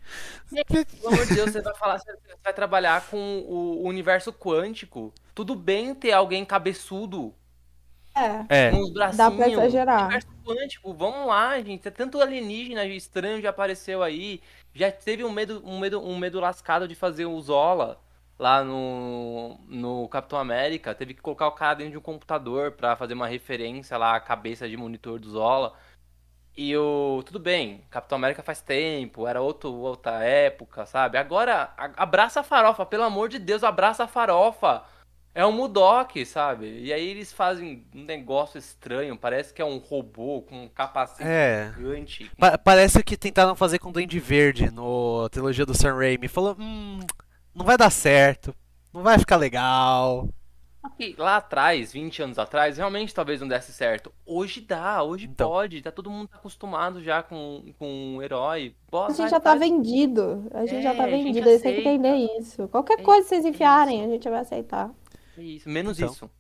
Pelo amor de Deus, você vai falar, você vai trabalhar com o universo quântico. Tudo bem ter alguém cabeçudo, É, É. com os bracinhos. dá pra exagerar. Quântico, vamos lá, gente. Tanto alienígena estranho já apareceu aí. Já teve um medo, um medo, um medo lascado de fazer o Zola lá no, no Capitão América. Teve que colocar o cara dentro de um computador pra fazer uma referência lá à cabeça de monitor do Zola. E o. Tudo bem, Capitão América faz tempo, era outro, outra época, sabe? Agora, abraça a farofa, pelo amor de Deus, abraça a farofa. É um Mudok, sabe? E aí eles fazem um negócio estranho, parece que é um robô com um capacete É. gigante. Pa- parece que tentaram fazer com o Duende Verde no trilogia do Sam Raimi. Falou, hum, não vai dar certo. Não vai ficar legal. Ok, Lá atrás, 20 anos atrás, realmente talvez não desse certo. Hoje dá, hoje Então. pode, tá todo mundo acostumado já com, com um herói. Bota, A gente vai, já tá faz- vendido. A gente já É, tá a gente vendido. Eles têm que entender isso. Qualquer É coisa que vocês isso. enfiarem, a gente vai aceitar. É Isso, menos Então. isso.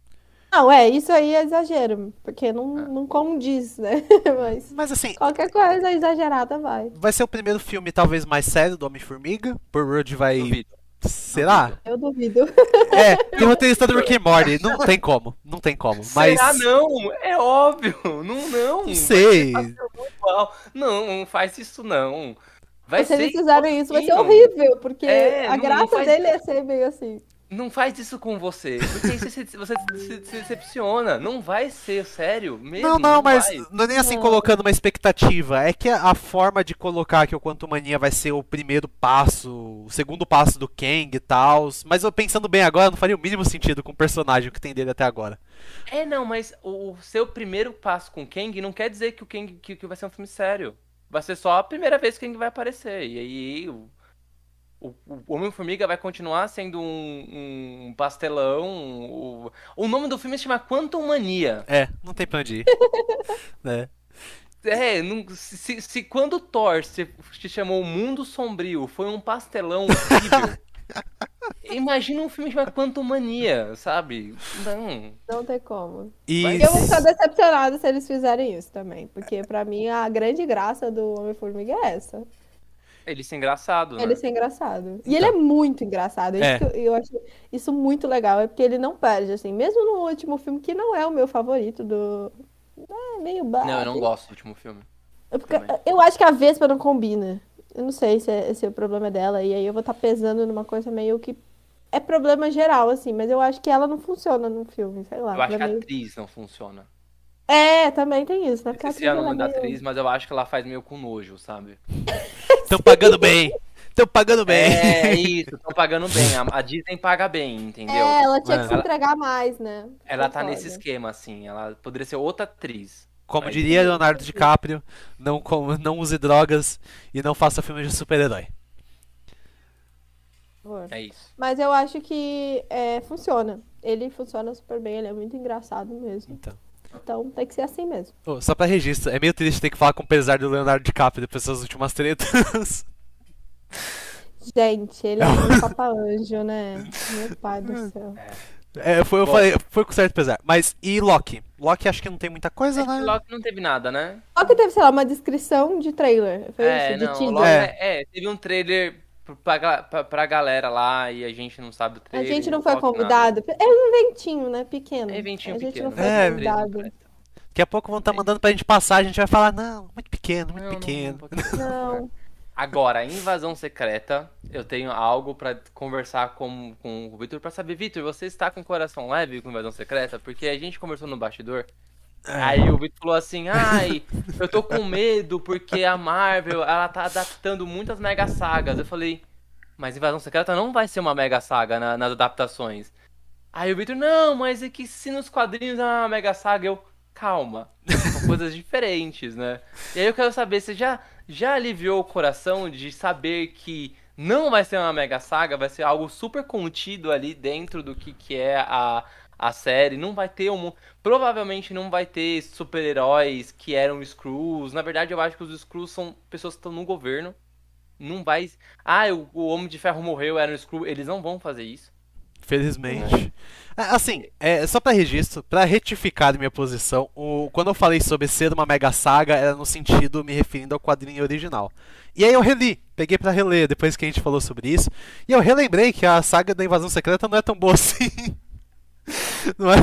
Não, é, isso aí é exagero, porque não, não condiz, né? *laughs* Mas Mas assim, qualquer coisa exagerada vai. vai ser o primeiro filme talvez mais sério do Homem-Formiga. Por Rudd vai. Duvido. Será? Eu duvido. *laughs* É, tem roteirista do Rick and Morty. Não tem como. Não tem como. Mas. Será não? É óbvio. Não, não. Não sei. Igual. Não, não faz isso não. Vai Se ser eles fizerem isso, vai ser horrível, porque É, a não- graça não faz- dele é ser meio assim. Não faz isso com você. Porque aí você, se- *laughs* você se, se decepciona. Não vai ser sério mesmo. Não, não, mas vai. não é nem assim Não. colocando uma expectativa. É que a, a forma de colocar que o Quantum Mania vai ser o primeiro passo, o segundo passo do Kang e tal. Mas eu pensando bem agora, não faria o mínimo sentido com o personagem que tem dele até agora. É, não, mas o seu primeiro passo com o Kang não quer dizer que o Kang que, que vai ser um filme sério. Vai ser só a primeira vez que o Kang vai aparecer. E aí o, o Homem-Formiga vai continuar sendo um, um pastelão. O, o nome do filme se chama Quantum Mania. É, não tem pra onde ir. *laughs* né? É, não- se, se- quando Thor se, se chamou Mundo Sombrio foi um pastelão horrível. *laughs* imagina um filme chamado Quantum Mania, sabe? Não. Não tem como. E Mas Eu vou ficar decepcionada se eles fizerem isso também. Porque pra mim a grande graça do Homem-Formiga é essa. Ele ser engraçado, né? Ele ser engraçado. E ele é muito engraçado. Isso É. que eu, eu acho isso muito legal. É porque ele não perde, assim. Mesmo no último filme, que não é o meu favorito do. É meio baixo. Não, eu não gosto do último filme. É porque eu acho que a Vespa não combina. Eu não sei se, é, se o problema é dela. E aí eu vou estar pesando numa coisa meio que. É problema geral, assim, mas eu acho que ela não funciona no filme, sei lá. Eu acho que a atriz não funciona. É, também tem isso, né? Porque a Esqueci o atriz, nome da ela é meio- atriz, mas eu acho que ela faz meio com nojo, sabe? *laughs* estão pagando bem. Estão pagando bem. É *laughs* isso, estão pagando bem. A, a Disney paga bem, entendeu? É, ela tinha que É. se entregar mais, né? Ela tá nesse esquema, assim. Ela poderia ser outra atriz. Como Aí- diria Leonardo DiCaprio, não, com- não use drogas e não faça filme de super-herói. É isso. Mas eu acho que é, funciona. Ele funciona super bem, ele é muito engraçado mesmo. Então. Então tem que ser assim mesmo. Ô, só pra registro, é meio triste ter que falar com o pesar do Leonardo DiCaprio depois dessas últimas tretas. *laughs* Gente, ele é um *laughs* papa-anjo, né? Meu pai do céu. É, foi, eu Bom. falei, foi com certo pesar. Mas e Loki? Loki acho que não tem muita coisa, né? Loki não teve nada, né? Que teve, sei lá, uma descrição de trailer. Foi É, isso, de não, teaser. Loki, É. é. é, teve um trailer pra, pra, pra galera lá e a gente não sabe o A trailer. gente não foi Loki nada. convidado. É um eventinho, né? Pequeno. É eventinho a gente pequeno. não foi É. convidado. Daqui a pouco vão estar mandando pra gente passar, a gente vai falar, não, muito pequeno, muito Não, não, pequeno. pouquinho. Não. Agora, invasão secreta, eu tenho algo pra conversar com, com o Vitor pra saber, Vitor, você está com o coração leve com invasão secreta? Porque a gente conversou no bastidor. Aí o Vitor falou assim: "Ai, eu tô com medo porque a Marvel, ela tá adaptando muitas mega sagas". Eu falei: "Mas invasão secreta não vai ser uma mega saga na- nas adaptações". Aí o Vitor: "Não, mas é que se nos quadrinhos é uma mega saga, eu calma, são coisas diferentes, né?" E aí eu quero saber, você já já aliviou o coração de saber que não vai ser uma mega saga, vai ser algo super contido ali dentro do que, que é a, a série. Não vai ter um. Provavelmente não vai ter super-heróis que eram Screws. Na verdade, eu acho que os Screws são pessoas que estão no governo. Não vai. Ah, o, o Homem de Ferro morreu, era um Screw. Eles não vão fazer isso. Felizmente. É, Assim, é, só pra registro, pra retificar minha posição, o, quando eu falei sobre ser uma mega saga, era no sentido me referindo ao quadrinho original. E aí eu reli, peguei pra reler depois que a gente falou sobre isso, e eu relembrei que a saga da Invasão Secreta não é tão boa *laughs* assim. *laughs* Não é?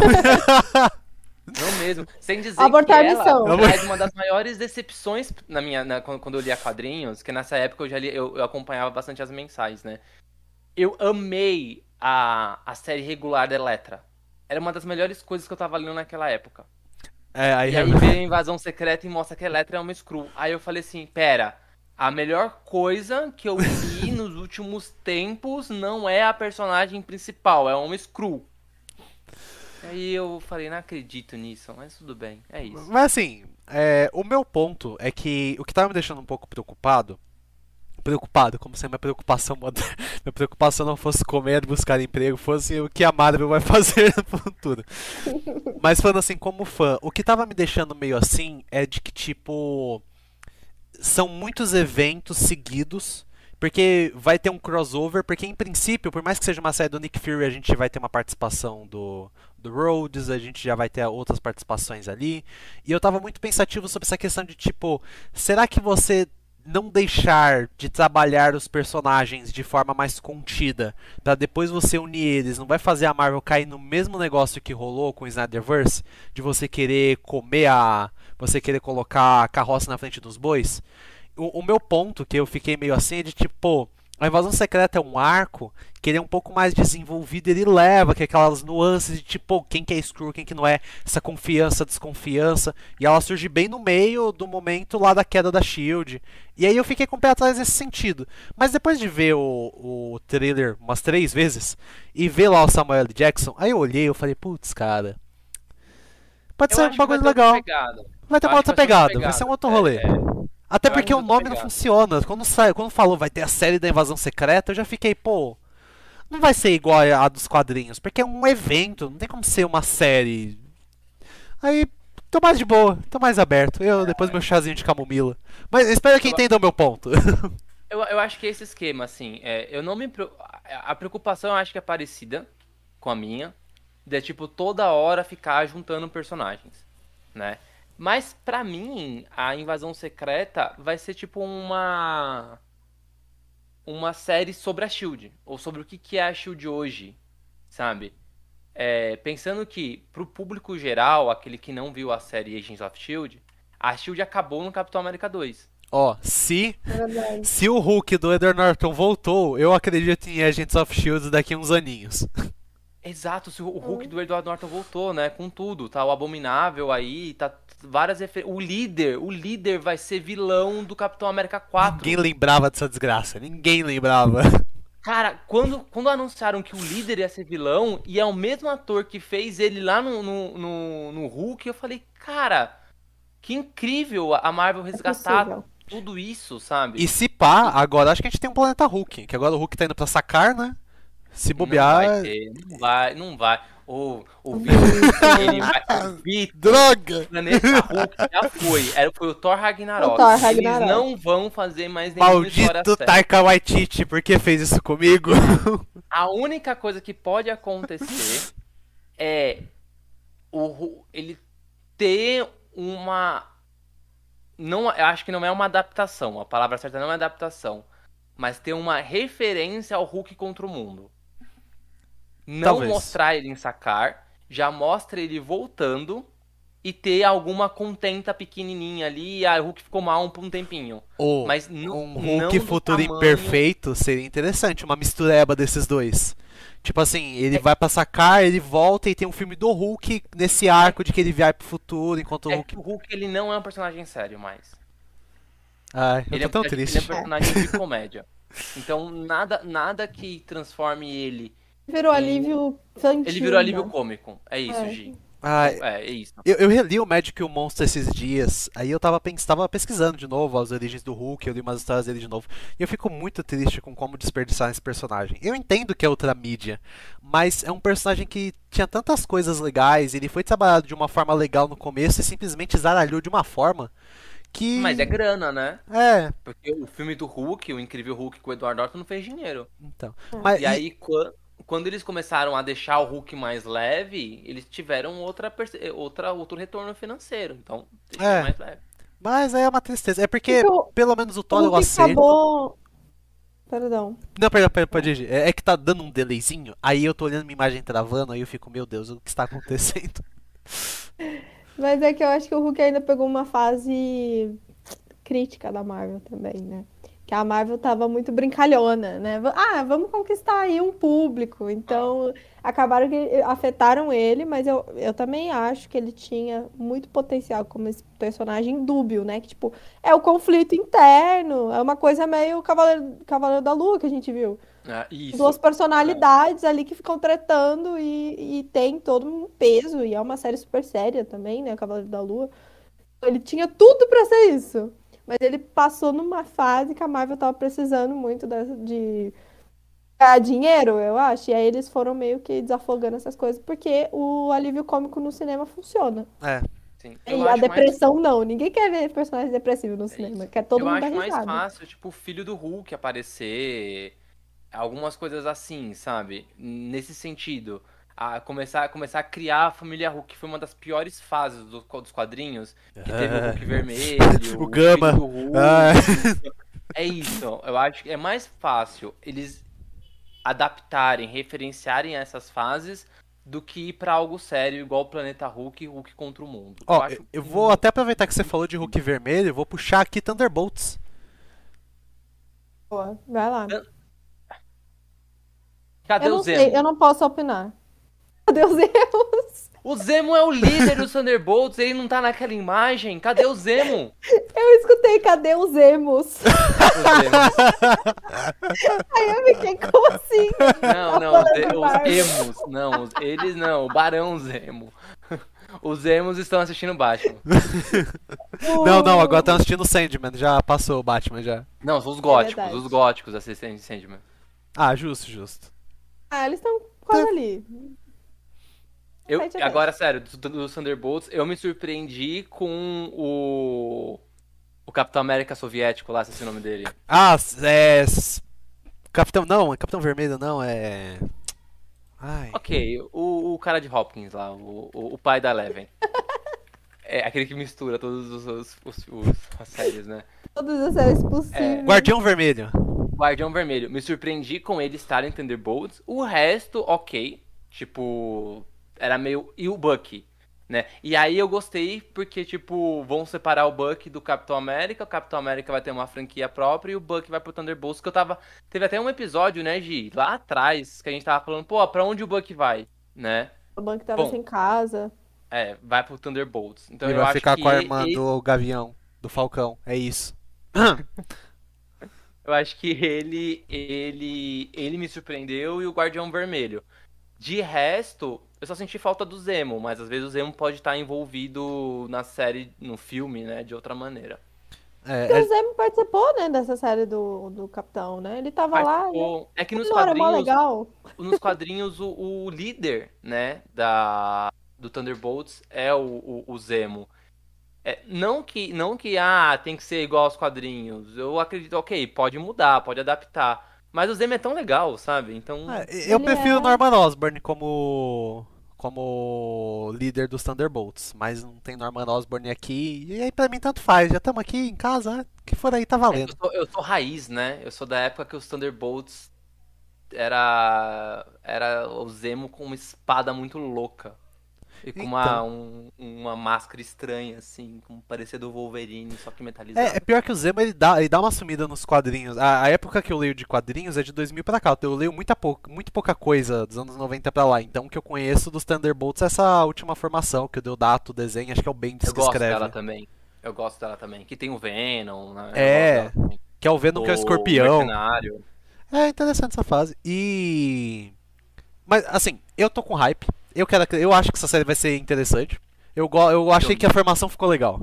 Não mesmo. Sem dizer Abortar que a ela missão. traz uma das maiores decepções na minha, na- quando quando eu lia quadrinhos, que nessa época eu já li, eu, eu acompanhava bastante as mensais, né? Eu amei a, a série regular da Eletra. Era uma das melhores coisas que eu tava lendo naquela época. É, aí, E aí veio a invasão secreta e mostra que a Eletra é uma Skrull. Aí eu falei assim, pera, a melhor coisa que eu li *laughs* nos últimos tempos não é a personagem principal, é uma Skrull. Aí eu falei, não acredito nisso, mas tudo bem, é isso. Mas assim, é, o meu ponto é que o que tava me deixando um pouco preocupado. Preocupado, como se a minha preocupação *laughs* minha preocupação não fosse comer, buscar emprego, fosse o que a Marvel vai *laughs* fazer no futuro. Mas falando assim, como fã, o que tava me deixando meio assim é de que, tipo, são muitos eventos seguidos Porque vai ter um crossover, porque em princípio, por mais que seja uma série do Nick Fury, a gente vai ter uma participação do, do Rhodes, a gente já vai ter outras participações ali. E eu tava muito pensativo sobre essa questão de tipo, será que você não deixar de trabalhar os personagens de forma mais contida, para depois você unir eles, não vai fazer a Marvel cair no mesmo negócio que rolou com o Snyderverse, de você querer comer a, você querer colocar a carroça na frente dos bois? O, o meu ponto que eu fiquei meio assim é de tipo, pô, a invasão secreta é um arco que ele é um pouco mais desenvolvido, ele leva que aquelas nuances de tipo quem que é Screw, quem que não é, essa confiança, desconfiança, e ela surge bem no meio do momento lá da queda da Shield. E aí eu fiquei com o pé atrás nesse sentido. Mas depois de ver o, o trailer umas três vezes e ver lá o Samuel L. Jackson, aí eu olhei e eu falei, putz, cara. Pode Eu ser um vai bagulho legal. Vai ter uma outra vai pegada, vai ser um outro rolê. É, é. Até Eu porque que o nome não funciona. Quando, sai, quando falou vai ter a série da invasão secreta, eu já fiquei, pô. Não vai ser igual a dos quadrinhos, porque é um evento, não tem como ser uma série. Aí, tô mais de boa, tô mais aberto. Eu, depois meu chazinho de camomila. Mas espero que entendam o meu ponto. *laughs* Eu, eu acho que esse esquema, assim, é, eu não me. A preocupação eu acho que é parecida com a minha. De tipo, toda hora ficar juntando personagens, né? Mas pra mim, a invasão secreta vai ser tipo uma. Uma série sobre a Shield. Ou sobre o que, que é a Shield hoje, sabe? É, pensando que, pro público geral, aquele que não viu a série Agents of Shield, a Shield acabou no Capitão América 2. Ó, se, se o Hulk do Edward Norton voltou, eu acredito em Agents of Shield daqui a uns aninhos. *laughs* Exato, se o Hulk do Edward Norton voltou, né? Com tudo, tá o Abominável aí, tá várias referências. O líder, o líder vai ser vilão do Capitão América 4. Ninguém lembrava dessa desgraça, ninguém lembrava. Cara, quando, quando anunciaram que o líder ia ser vilão, e é o mesmo ator que fez ele lá no, no, no, no Hulk, eu falei, cara, que incrível a Marvel resgatar possível. tudo isso, sabe? E se pá, agora acho que a gente tem um planeta Hulk, que agora o Hulk tá indo pra sacar, né? Se Não bobear. vai ter, não vai, não vai. O, o Vitor, ele vai. O *laughs* Vitor, Droga! Planeta Hulk já foi. Era, foi o Thor Ragnarok. O Thor Eles Ragnarok. não vão fazer mais nenhuma Maldito. Taika Waititi, por que fez isso comigo? *laughs* A única coisa que pode acontecer é o, ele ter uma. Não, eu acho que não é uma adaptação. A palavra certa não é adaptação. Mas ter uma referência ao Hulk contra o mundo. Não Talvez. mostrar ele em sacar, já mostra ele voltando e ter alguma contenta pequenininha ali. Ah, o Hulk ficou mal por um tempinho. Ou Mas um Hulk futuro tamanho- imperfeito seria interessante, uma mistureba desses dois. Tipo assim, ele vai pra sacar, ele volta e tem um filme do Hulk nesse arco de que ele vai pro futuro enquanto o É Hulk. o Hulk ele não é um personagem sério mais. Ai, eu Ele tô é, tão ele triste. é um personagem de comédia. Então nada, nada que transforme ele. Virou alívio infantil. Ele virou alívio né? cômico. É isso, É. Gi. Ai, É, é isso. Eu, eu reli o Magic e o Monstro esses dias, aí eu tava, tava pesquisando de novo as origens do Hulk, eu li umas histórias dele de novo, e eu fico muito triste com como desperdiçar esse personagem. Eu entendo que é outra mídia, mas é um personagem que tinha tantas coisas legais, ele foi trabalhado de uma forma legal no começo e simplesmente zaralhou de uma forma que... Mas é grana, né? É, Porque o filme do Hulk, o incrível Hulk com o Edward Norton, não fez dinheiro. então. Mas, E aí, quan- quando eles começaram a deixar o Hulk mais leve, eles tiveram outra, perce- outra, outro retorno financeiro. Então, É. mais leve. mas aí é uma tristeza, é porque Porque o- pelo menos o Thor O eu aceito. acabou. Perdão. Não, pera, pode ir. É, é que tá dando um delayzinho, aí eu tô olhando minha imagem travando, aí eu fico, meu Deus, o que está acontecendo? *laughs* Mas é que eu acho que o Hulk ainda pegou uma fase crítica da Marvel também, né? Que a Marvel tava muito brincalhona, né? Ah, vamos conquistar aí um público. Então, acabaram que afetaram ele, mas eu, eu também acho que ele tinha muito potencial como esse personagem dúbio, né? Que, tipo, é o conflito interno, é uma coisa meio Cavaleiro, Cavaleiro da Lua que a gente viu. Ah. Duas personalidades ali que ficam tretando e, e tem todo um peso, e é uma série super séria também, né? Cavaleiro da Lua. Ele tinha tudo pra ser isso. Mas ele passou numa fase que a Marvel tava precisando muito dessa- de ganhar dinheiro, eu acho. E aí eles foram meio que desafogando essas coisas, porque o alívio cômico no cinema funciona. É. Sim. E Eu a acho mais depressão não. Ninguém quer ver personagem depressivo no cinema. Quer todo eu mundo acho mais fácil, tipo, o filho do Hulk aparecer. Algumas coisas assim, sabe? Nesse sentido. A começar, começar a criar a família Hulk, que foi uma das piores fases do- dos quadrinhos. Que teve o Hulk *laughs* vermelho, O Gama. filho do Hulk. Ah. É isso. Eu acho que é mais fácil eles adaptarem, referenciarem essas fases do que ir pra algo sério, igual o Planeta Hulk e Hulk contra o mundo. Ó, acho eu, eu que- vou até aproveitar que você falou de Hulk vermelho, eu vou puxar aqui Thunderbolts. Boa, Vai lá. Cadê Eu o não Zemo? sei, eu não posso opinar. Cadê os erros? O Zemo é o líder dos Thunderbolts, ele não tá naquela imagem. Cadê o Zemo? Eu escutei, cadê os emos? *laughs* O Zemo. Aí eu fiquei, como assim? Não, não, Tá os, os emos. Não, os- eles não, o Barão Zemo. Os emos estão assistindo Batman. Não, não, agora estão assistindo Sandman, já passou o Batman já. Não, são os góticos, verdade. os góticos assistentes de Sandman. Ah, justo, justo. Ah, eles estão quase ali. Eu, agora, sério, dos dos Thunderbolts, eu me surpreendi com o. O Capitão América soviético lá, esqueci o nome dele. Ah, é. Capitão. Não, é Capitão Vermelho, não, é. Ai. Ok, o, o cara de Hopkins lá, o, o, o pai da Eleven. *laughs* É aquele que mistura todos os, os, os- os- as séries, né? Todas as séries possíveis. Guardião Vermelho. Guardião Vermelho. Me surpreendi com ele estar em Thunderbolts. O resto, ok. Tipo, era meio. E o Bucky, né? E aí eu gostei porque, tipo, vão separar o Bucky do Capitão América. O Capitão América vai ter uma franquia própria e o Bucky vai pro Thunderbolts. Que eu tava. Teve até um episódio, né, Gi? Lá atrás, que a gente tava falando, pô, pra onde o Bucky vai, né? O banco tava Bom. sem casa. É, vai pro Thunderbolts. Então Ele eu vai acho ficar que com a irmã ele- do Gavião, do Falcão. É isso. *laughs* Eu acho que ele, ele, ele me surpreendeu e o Guardião Vermelho. De resto, eu só senti falta do Zemo, mas às vezes o Zemo pode estar envolvido na série, no filme, né, de outra maneira. É, Porque é- o Zemo participou, né, dessa série do, do Capitão, né? Ele tava lá. né? Participou- É que nos Não, quadrinhos, legal. nos quadrinhos o, o líder, né, da, do Thunderbolts é o, o, o Zemo. É, não que, não que, ah, tem que ser igual aos quadrinhos. Eu acredito, ok, pode mudar, pode adaptar. Mas o Zemo é tão legal, sabe? Então, é, eu Ele prefiro é- Norman Osborn como. como líder dos Thunderbolts. Mas não tem Norman Osborn aqui. E aí pra mim tanto faz. Já estamos aqui em casa, que for aí tá É valendo. que eu, sou, eu sou raiz, né? Eu sou da época que os Thunderbolts era era o Zemo com uma espada muito louca. E com uma, Então. um- uma máscara estranha, assim, com parecer do Wolverine, só que metalizado. É, é pior que o Zemo ele dá, ele dá uma sumida nos quadrinhos. A, a época que eu leio de quadrinhos é de 2000 pra cá. Eu leio muita pouca, muito pouca coisa dos anos 90 pra lá. Então o que eu conheço dos Thunderbolts é essa última formação que o Deodato desenha. Acho que é o Bendis Eu que gosto escreve. dela também. Eu gosto dela também. Que tem o Venom, né? Eu É, gosto. Que é o Venom que é o O escorpião. Mercenário. É interessante essa fase. E. Mas, assim, eu tô com hype. Eu, quero, eu acho que essa série vai ser interessante. Eu, go- eu achei Filme. que a formação ficou legal.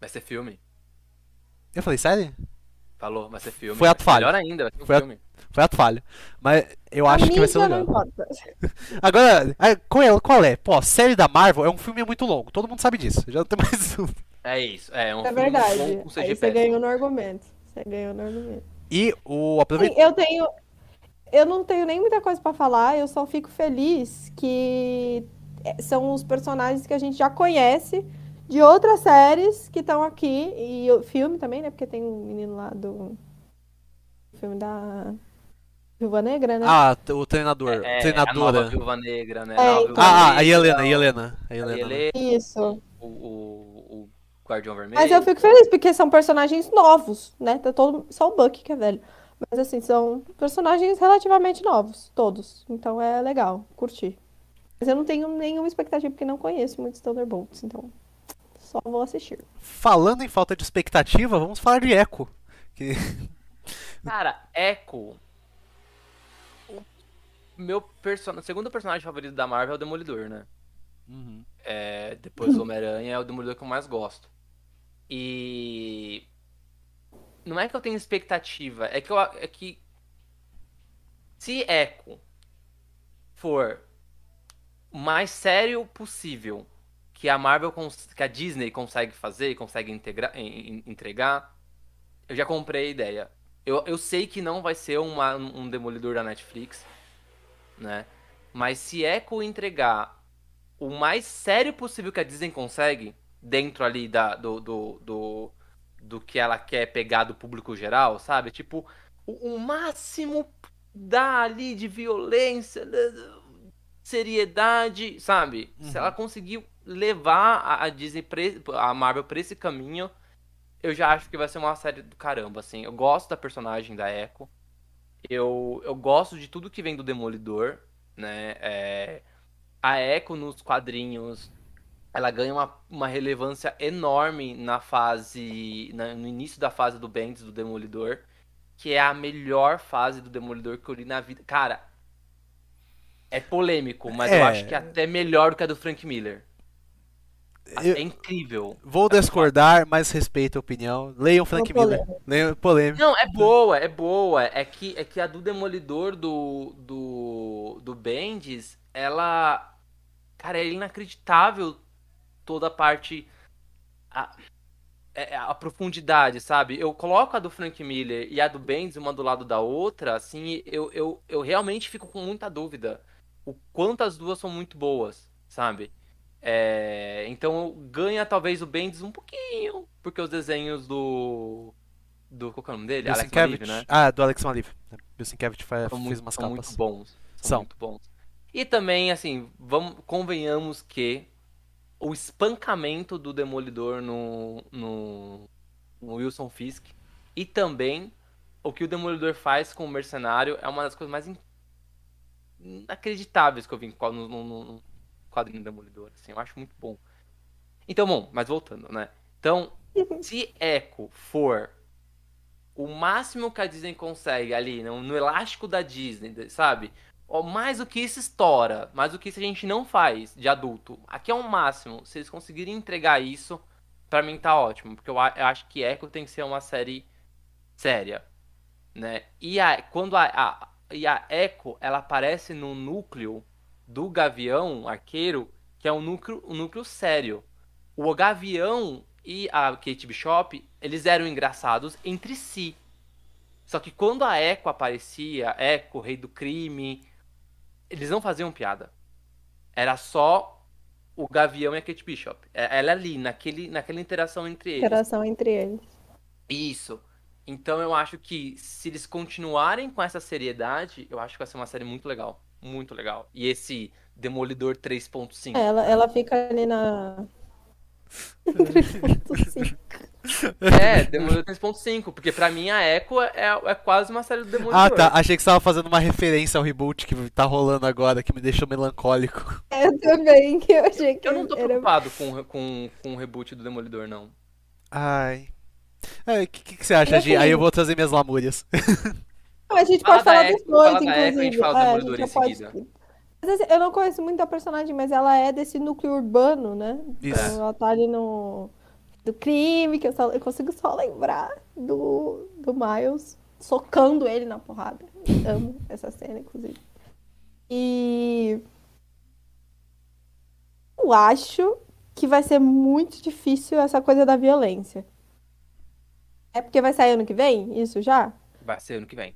Vai ser filme. Eu falei, sério? Falou, vai ser filme. Foi ato falho. Melhor ainda, vai ser um Foi a- filme. Foi ato falho. Mas eu A acho que vai ser legal. não importa. *laughs* Agora, a- qual é, qual é? Pô, a série da Marvel é um filme muito longo. Todo mundo sabe disso. Já não tem mais *laughs* um. É isso. É, um É verdade. Aí você ganhou no argumento. Você ganhou no argumento. E o Sim, aproveita. eu tenho. Eu não tenho nem muita coisa pra falar, eu só fico feliz que é, são os personagens que a gente já conhece de outras séries que estão aqui. E o filme também, né? Porque tem um menino lá do. filme da. Viúva Negra, né? Ah, o treinador. É, a nova treinadora. Viúva Negra, né? É, então. Ah, ah, a Helena, a Helena. A a Helena. né? Helena, Isso. o, o, o Guardião Vermelho. Mas eu fico feliz, porque são personagens novos, né? Tá todo... Só o Bucky que é velho. Mas assim, são personagens relativamente novos, todos. Então é legal, curti. Mas eu não tenho nenhuma expectativa, porque não conheço muitos Thunderbolts, então só vou assistir. Falando em falta de expectativa, vamos falar de Echo. Que... *laughs* Cara, Echo. O meu person... segundo personagem favorito da Marvel é o Demolidor, né? Uhum. É, depois do Homem-Aranha é o Demolidor que eu mais gosto. E. Não é que eu tenho expectativa, é que eu. É que. Se Echo for o mais sério possível que a Marvel, que a Disney consegue fazer consegue integrar, entregar, eu já comprei a ideia. Eu, eu sei que não vai ser uma, um demolidor da Netflix, né? Mas se Echo entregar o mais sério possível que a Disney consegue, dentro ali da, do, do, do, do que ela quer pegar do público geral, sabe? Tipo, o, o máximo dá ali de violência, seriedade, sabe? Uhum. Se ela conseguir levar a, a Disney, pra, a Marvel pra esse caminho, eu já acho que vai ser uma série do caramba, assim. Eu gosto da personagem da Echo. Eu, eu gosto de tudo que vem do Demolidor, né? É, a Echo nos quadrinhos, ela ganha uma, uma relevância enorme na fase... Na, no início da fase do Bendis, do Demolidor. Que é a melhor fase do Demolidor que eu li na vida. Cara, é polêmico, mas é... eu acho que é até melhor do que a do Frank Miller. Eu... É incrível. Vou discordar, mas respeito a opinião. Leiam Frank Miller. Leiam polêmico. Não, é boa, é boa. É que, é que a do Demolidor do, do, do Bendis, ela. Cara, é inacreditável toda a parte. A, é, a profundidade, sabe? Eu coloco a do Frank Miller e a do Bendis uma do lado da outra, assim, eu, eu, eu realmente fico com muita dúvida. O quanto as duas são muito boas, sabe? É, então ganha talvez o Bendis um pouquinho, porque os desenhos do. Do. Qual é o nome dele? Alex Maliv, né? Ah, do Alex Maliv. Bill Sienkiewicz fez muito, umas são capas. muito bons. São, são, muito bons. E também, assim, vamos, convenhamos que o espancamento do Demolidor no, no, no Wilson Fisk e também o que o Demolidor faz com o Mercenário é uma das coisas mais inacreditáveis que eu vi no, no, no, quadrinho Demolidor, assim, eu acho muito bom. Então, bom, mas voltando, né? Então, se Echo for o máximo que a Disney consegue ali, no, no elástico da Disney, sabe? Mais do que isso estoura, mais do que isso a gente não faz de adulto. Aqui é o um máximo. Se eles conseguirem entregar isso, para mim tá ótimo, porque eu, eu, acho que Echo tem que ser uma série séria, né? E a, quando a, a, e a Echo, ela aparece no núcleo do Gavião Arqueiro, que é um núcleo, um núcleo sério. O Gavião e a Kate Bishop, eles eram engraçados entre si. Só que quando a Echo aparecia, Echo, Rei do Crime, eles não faziam piada. Era só o Gavião e a Kate Bishop. É, ela ali, naquele, naquela interação entre eles. Interação entre eles. Isso. Então eu acho que se eles continuarem com essa seriedade, eu acho que vai ser uma série muito legal muito legal. E esse Demolidor 3.5. Ela, ela fica ali na. *laughs* 3.5. É, *laughs* Demolidor 3.5, porque pra mim a Echo é, é quase uma série do Demolidor. Ah, tá. Achei que você tava fazendo uma referência ao reboot que tá rolando agora, que me deixou melancólico. É, *laughs* eu também, que eu achei que Eu não tô era... preocupado com, com, com o reboot do Demolidor, não. Ai. O é, que, que, você acha, Gi? Aí eu vou trazer minhas lamúrias. *laughs* a gente fala pode falar dos dois, inclusive. Echo, a gente fala é, Demolidor em pode... seguida. Eu não conheço muito a personagem, mas ela é desse núcleo urbano, né? Isso. Então, ela tá ali no. Do crime, que eu, só, eu consigo só lembrar do, do Miles socando ele na porrada. Amo *laughs* essa cena, inclusive. E. Eu acho que vai ser muito difícil essa coisa da violência. É porque vai sair ano que vem? Isso já? Vai ser ano que vem.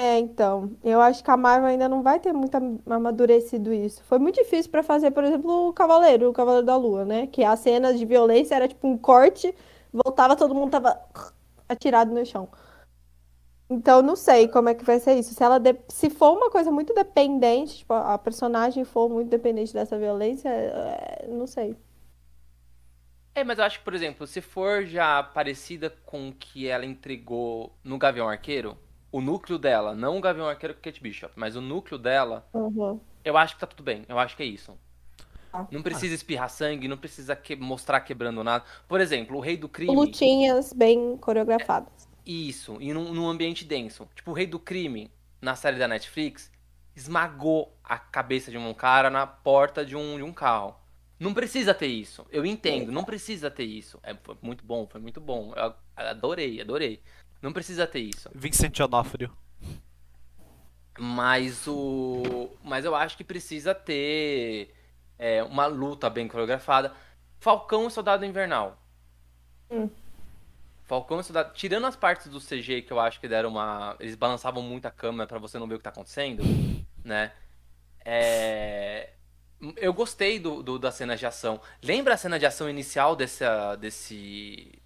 É, então, eu acho que a Marvel ainda não vai ter muito amadurecido isso. Foi muito difícil pra fazer, por exemplo, o Cavaleiro, o Cavaleiro da Lua, né? Que a cena de violência era tipo um corte, voltava, todo mundo tava atirado no chão. Então, não sei como é que vai ser isso. Se ela de... se for uma coisa muito dependente, tipo, a personagem for muito dependente dessa violência, é... não sei. É, mas eu acho que, por exemplo, se for já parecida com o que ela entregou no Gavião Arqueiro, o núcleo dela, não o Gavião Arqueiro com Kate Bishop, mas o núcleo dela, uhum. eu acho que tá tudo bem. Eu acho que é isso. Ah. Não precisa espirrar sangue, não precisa que... mostrar quebrando nada. Por exemplo, o Rei do Crime. Lutinhas bem coreografadas. É, isso, e num, num ambiente denso. Tipo, o Rei do Crime, na série da Netflix, esmagou a cabeça de um cara na porta de um, de um carro. Não precisa ter isso. Eu entendo, não precisa ter isso. É, foi muito bom, foi muito bom. Eu adorei, adorei. Não precisa ter isso. Vincent Onofrio. Mas o. Mas eu acho que precisa ter. é, uma luta bem coreografada. Falcão e Soldado Invernal. Hum. Falcão e Soldado. Tirando as partes do CG que eu acho que deram uma. Eles balançavam muito a câmera pra você não ver o que tá acontecendo, né? É. Eu gostei do, do, das cenas de ação. Lembra a cena de ação inicial dessa, desse.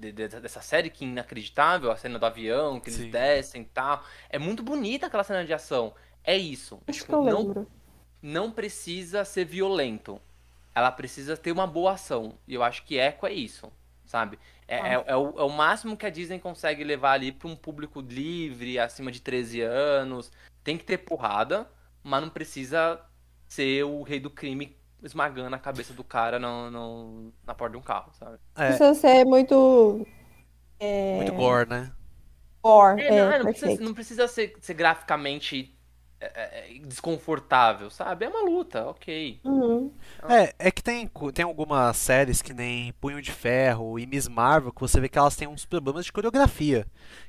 De- de- dessa série que é inacreditável? A cena do avião, que eles Sim. descem e tal. É muito bonita aquela cena de ação. É isso. Acho Tipo, que eu não lembro. não precisa ser violento. Ela precisa ter uma boa ação. E eu acho que Echo é isso, sabe? É, Ah. é- é o, é o máximo que a Disney consegue levar ali pra um público livre, acima de 13 anos. Tem que ter porrada, mas não precisa ser o rei do crime esmagando a cabeça do cara no, no- na porta de um carro, sabe? É, Precisa ser muito. É... muito gore, né? gore. É, É, não, não precisa, não precisa ser, ser graficamente é, é, desconfortável, sabe? É uma luta, ok. Uhum. É, é que tem, tem algumas séries que nem Punho de Ferro e Miss Marvel que você vê que elas têm uns problemas de coreografia.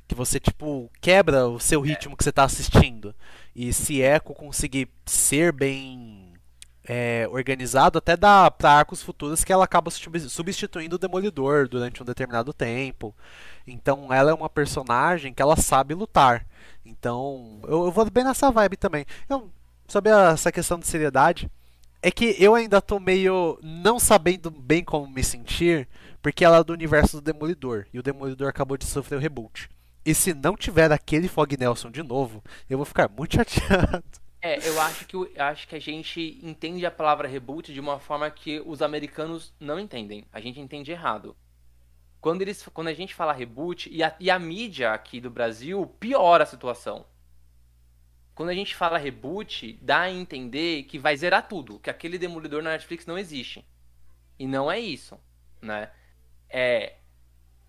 Que você, tipo, quebra o seu ritmo que você tá assistindo. E se Echo conseguir ser bem é, organizado, até dá pra arcos futuros que ela acaba sub- substituindo o Demolidor durante um determinado tempo. Então ela é uma personagem que ela sabe lutar. Então eu, eu vou bem nessa vibe também. Eu, sobre essa questão de seriedade, é que eu ainda tô meio não sabendo bem como me sentir, porque ela é do universo do Demolidor, e o Demolidor acabou de sofrer o reboot. E se não tiver aquele Fog Nelson de novo, eu vou ficar muito *laughs* chateado. É, eu acho que, acho que a gente entende a palavra reboot de uma forma que os americanos não entendem. A gente entende errado. Quando, eles, quando a gente fala reboot, e a, e a mídia aqui do Brasil piora a situação. Quando a gente fala reboot, dá a entender que vai zerar tudo, que aquele demolidor na Netflix não existe. E não é isso, né? É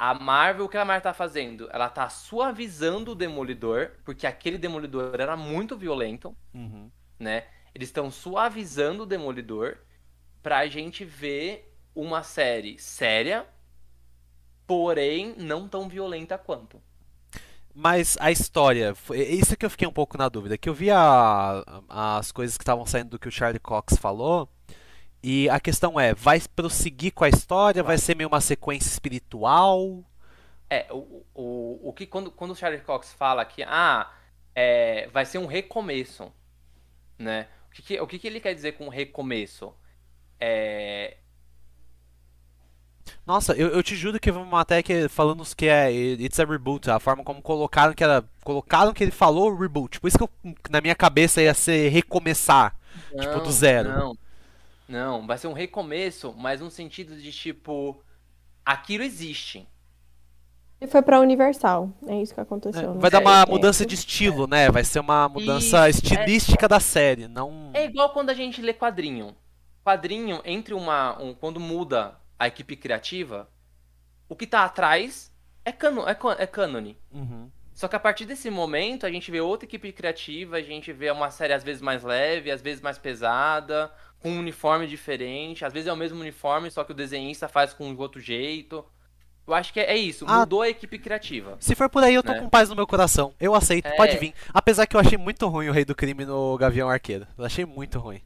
a Marvel, o que a Marvel tá fazendo? Ela tá suavizando o demolidor, porque aquele demolidor era muito violento né? Eles estão suavizando o Demolidor pra gente ver uma série séria, porém não tão violenta quanto. Mas a história, é isso que eu fiquei um pouco na dúvida. Que eu vi a- as coisas que estavam saindo do que o Charlie Cox falou. E a questão é, vai prosseguir com a história? Vai ser meio uma sequência espiritual? É, o, o, o que quando, quando o Charlie Cox fala que ah, é, vai ser um recomeço, né? O que, que- o que, que ele quer dizer com recomeço? É, Nossa, eu, eu te juro que uma matéria que, falando que é It's a Reboot, a forma como colocaram que era. Colocaram que ele falou reboot. Por isso que eu, na minha cabeça ia ser recomeçar. Tipo, do zero. Não, não, vai ser um recomeço, mas um sentido de tipo, aquilo existe. E foi pra Universal. É isso que aconteceu. não Vai dar uma o que. mudança de estilo, né? Vai ser uma mudança Isso, é. estilística da série, não. É igual quando a gente lê quadrinho. Quadrinho, entre uma. Um, quando muda a equipe criativa, o que tá atrás é, cano, é, é cânone. Uhum. Só que a partir desse momento a gente vê outra equipe criativa, a gente vê uma série às vezes mais leve, às vezes mais pesada, com um uniforme diferente, às vezes é o mesmo uniforme, só que o desenhista faz com outro jeito. Eu acho que é, é isso, Ah. mudou a equipe criativa. Se for por aí, eu tô Né? com paz no meu coração. Eu aceito, É. pode vir. Apesar que eu achei muito ruim o Rei do Crime no Gavião Arqueiro. Eu achei muito ruim.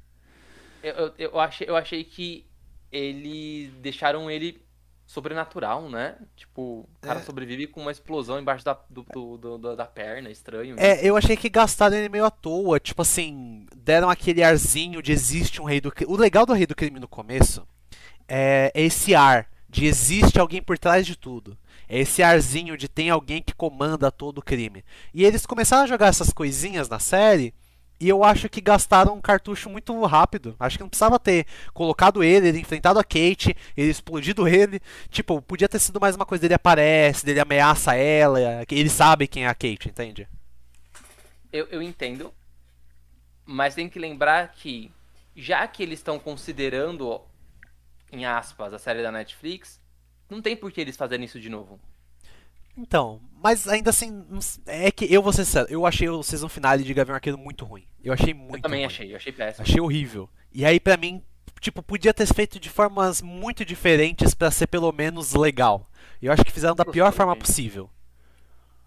Eu, eu, eu achei, eu achei que eles deixaram ele sobrenatural, né? Tipo, o cara É. sobrevive com uma explosão embaixo da, do, do- do- da perna, estranho. É, eu achei que gastaram ele meio à toa. Tipo assim, deram aquele arzinho de existe um Rei do Crime. O legal do Rei do Crime no começo é esse ar de existe alguém por trás de tudo. É esse arzinho de tem alguém que comanda todo o crime. E eles começaram a jogar essas coisinhas na série. E eu acho que gastaram um cartucho muito rápido. Acho que não precisava ter colocado ele, ele enfrentado a Kate, ele explodido ele. Tipo, podia ter sido mais uma coisa dele aparece, dele ameaça ela, ele sabe quem é a Kate, entende? Eu, eu entendo. Mas tem que lembrar que, já que eles estão considerando, em aspas, a série da Netflix, não tem por que eles fazerem isso de novo. Então, mas ainda assim, é que eu vou ser sincero, eu achei o season finale de Gavião Arqueiro muito ruim. Eu achei muito eu também ruim. achei, eu achei péssimo. Achei horrível. E aí, pra mim, tipo, podia ter feito de formas muito diferentes pra ser pelo menos legal. Eu acho que fizeram da pior forma possível.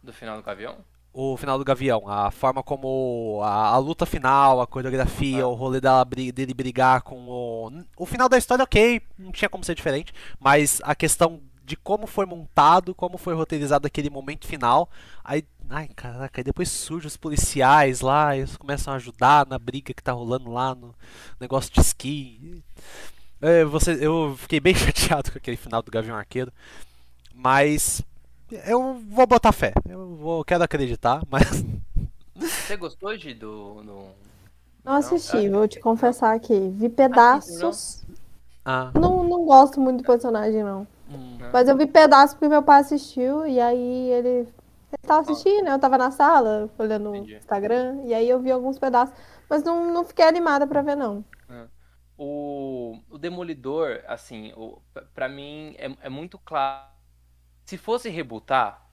Do final do Gavião? O final do Gavião, a forma como a, a luta final, a coreografia, Ah. o rolê dela, dele brigar com Bom, o final da história, ok, não tinha como ser diferente, mas a questão de como foi montado, como foi roteirizado aquele momento final, aí. Ai, caraca, aí depois surgem os policiais lá, eles começam a ajudar na briga que tá rolando lá no negócio de esqui. É, você, eu fiquei bem *laughs* chateado com aquele final do Gavião Arqueiro, mas eu vou botar fé. Eu vou, quero acreditar, *laughs* mas. Você gostou de do. do... Não assisti, vou te confessar aqui. Vi pedaços. Ah. Não, não gosto muito do personagem, não. Mas eu vi pedaços porque meu pai assistiu e aí ele. Ele tava assistindo, eu tava na sala, olhando Entendi. o Instagram, e aí eu vi alguns pedaços. Mas não, não fiquei animada pra ver, não. O, o Demolidor, assim, o, pra mim é, é muito claro. Se fosse rebootar,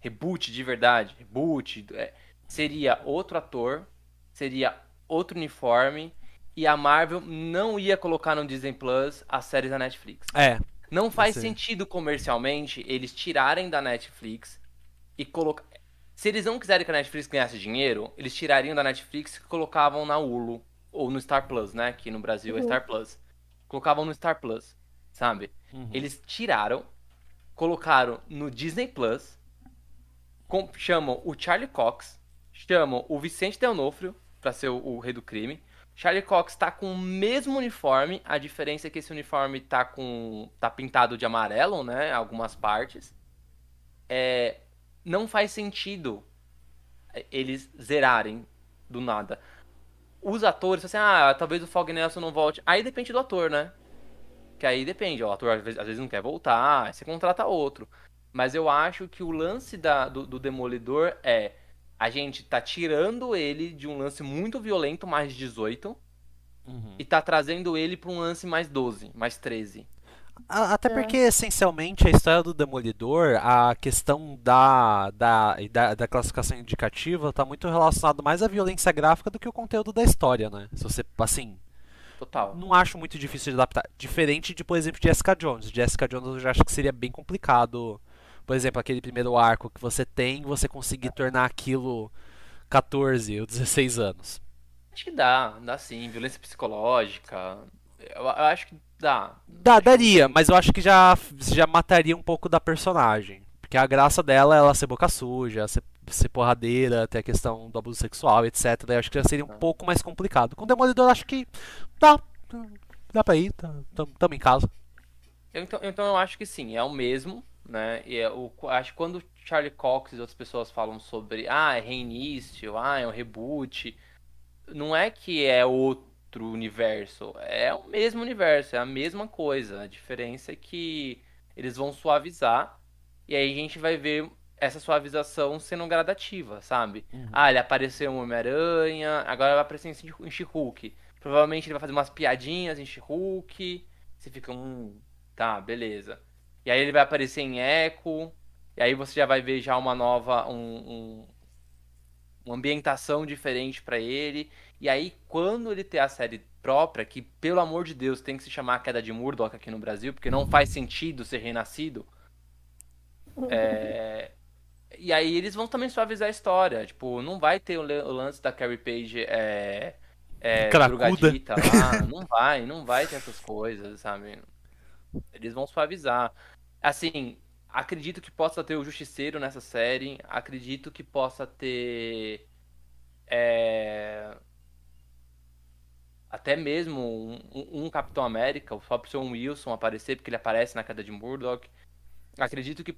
reboot de verdade, reboot, é, seria outro ator, seria outro uniforme, e a Marvel não ia colocar no Disney Plus as séries da Netflix. É, Não faz Sim. sentido comercialmente eles tirarem da Netflix e colocar. Se eles não quiserem que a Netflix ganhasse dinheiro, eles tirariam da Netflix e colocavam na Hulu. Ou no Star Plus, né? Que no Brasil é Uhum. Star Plus. Colocavam no Star Plus, sabe? Uhum. Eles tiraram, colocaram no Disney Plus, com- chamam o Charlie Cox, chamam o Vicente D'Onofrio pra ser o, o rei do crime. Charlie Cox tá com o mesmo uniforme, a diferença é que esse uniforme tá com tá pintado de amarelo, né, algumas partes. É, não faz sentido eles zerarem do nada. Os atores, assim, ah, talvez o Fog Nelson não volte. Aí depende do ator, né? Que aí depende, ó, o ator às vezes, às vezes não quer voltar, você contrata outro. Mas eu acho que o lance da, do, do Demolidor é a gente tá tirando ele de um lance muito violento, mais 18, Uhum. e tá trazendo ele pra um lance mais 12, mais 13. A- Até É. porque, essencialmente, a história do Demolidor, a questão da, da, da, da classificação indicativa está muito relacionado mais à violência gráfica do que o conteúdo da história, né? Se você, assim, Total. não acho muito difícil de adaptar. Diferente de, por exemplo, Jessica Jones. Jessica Jones eu já acho que seria bem complicado. Por exemplo, aquele primeiro arco que você tem, você conseguir tornar aquilo 14 ou 16 anos. Acho que dá, dá sim. Violência psicológica. Eu, eu acho que dá. Dá, daria, mas eu acho que já, já mataria um pouco da personagem. Porque a graça dela é ela ser boca suja, ser, ser porradeira, ter a questão do abuso sexual, etc. Eu acho que já seria um Ah. pouco mais complicado. Com o Demolidor, eu acho que dá. Dá pra ir, tá, tam- tamo em casa. Então, então eu acho que sim, é o mesmo, né? E é o, acho que quando Charlie Cox e outras pessoas falam sobre, ah, é reinício, ah, é um reboot, não é que é outro universo, é o mesmo universo, é a mesma coisa. A diferença é que eles vão suavizar e aí a gente vai ver essa suavização sendo gradativa, sabe? Ah, ele apareceu em Homem-Aranha, agora vai aparecer em She- em She-Hulk. Provavelmente ele vai fazer umas piadinhas em She-Hulk. Você fica, hum, tá, beleza. E aí ele vai aparecer em Echo. E aí você já vai ver já uma nova, um, um- uma ambientação diferente pra ele. E aí quando ele ter a série própria, que pelo amor de Deus tem que se chamar A Queda de Murdoch aqui no Brasil, porque não faz sentido ser renascido. *laughs* É, E aí eles vão também suavizar a história. Tipo, não vai ter o lance da Carrie Page é, é, drogadita lá. *laughs* Não vai, não vai ter essas coisas, sabe? Eles vão suavizar. Assim, acredito que possa ter o Justiceiro nessa série. Acredito que possa ter. é, Até mesmo um, um- Capitão América, o próprio Sam Wilson aparecer, porque ele aparece na queda de Murdoch. Acredito que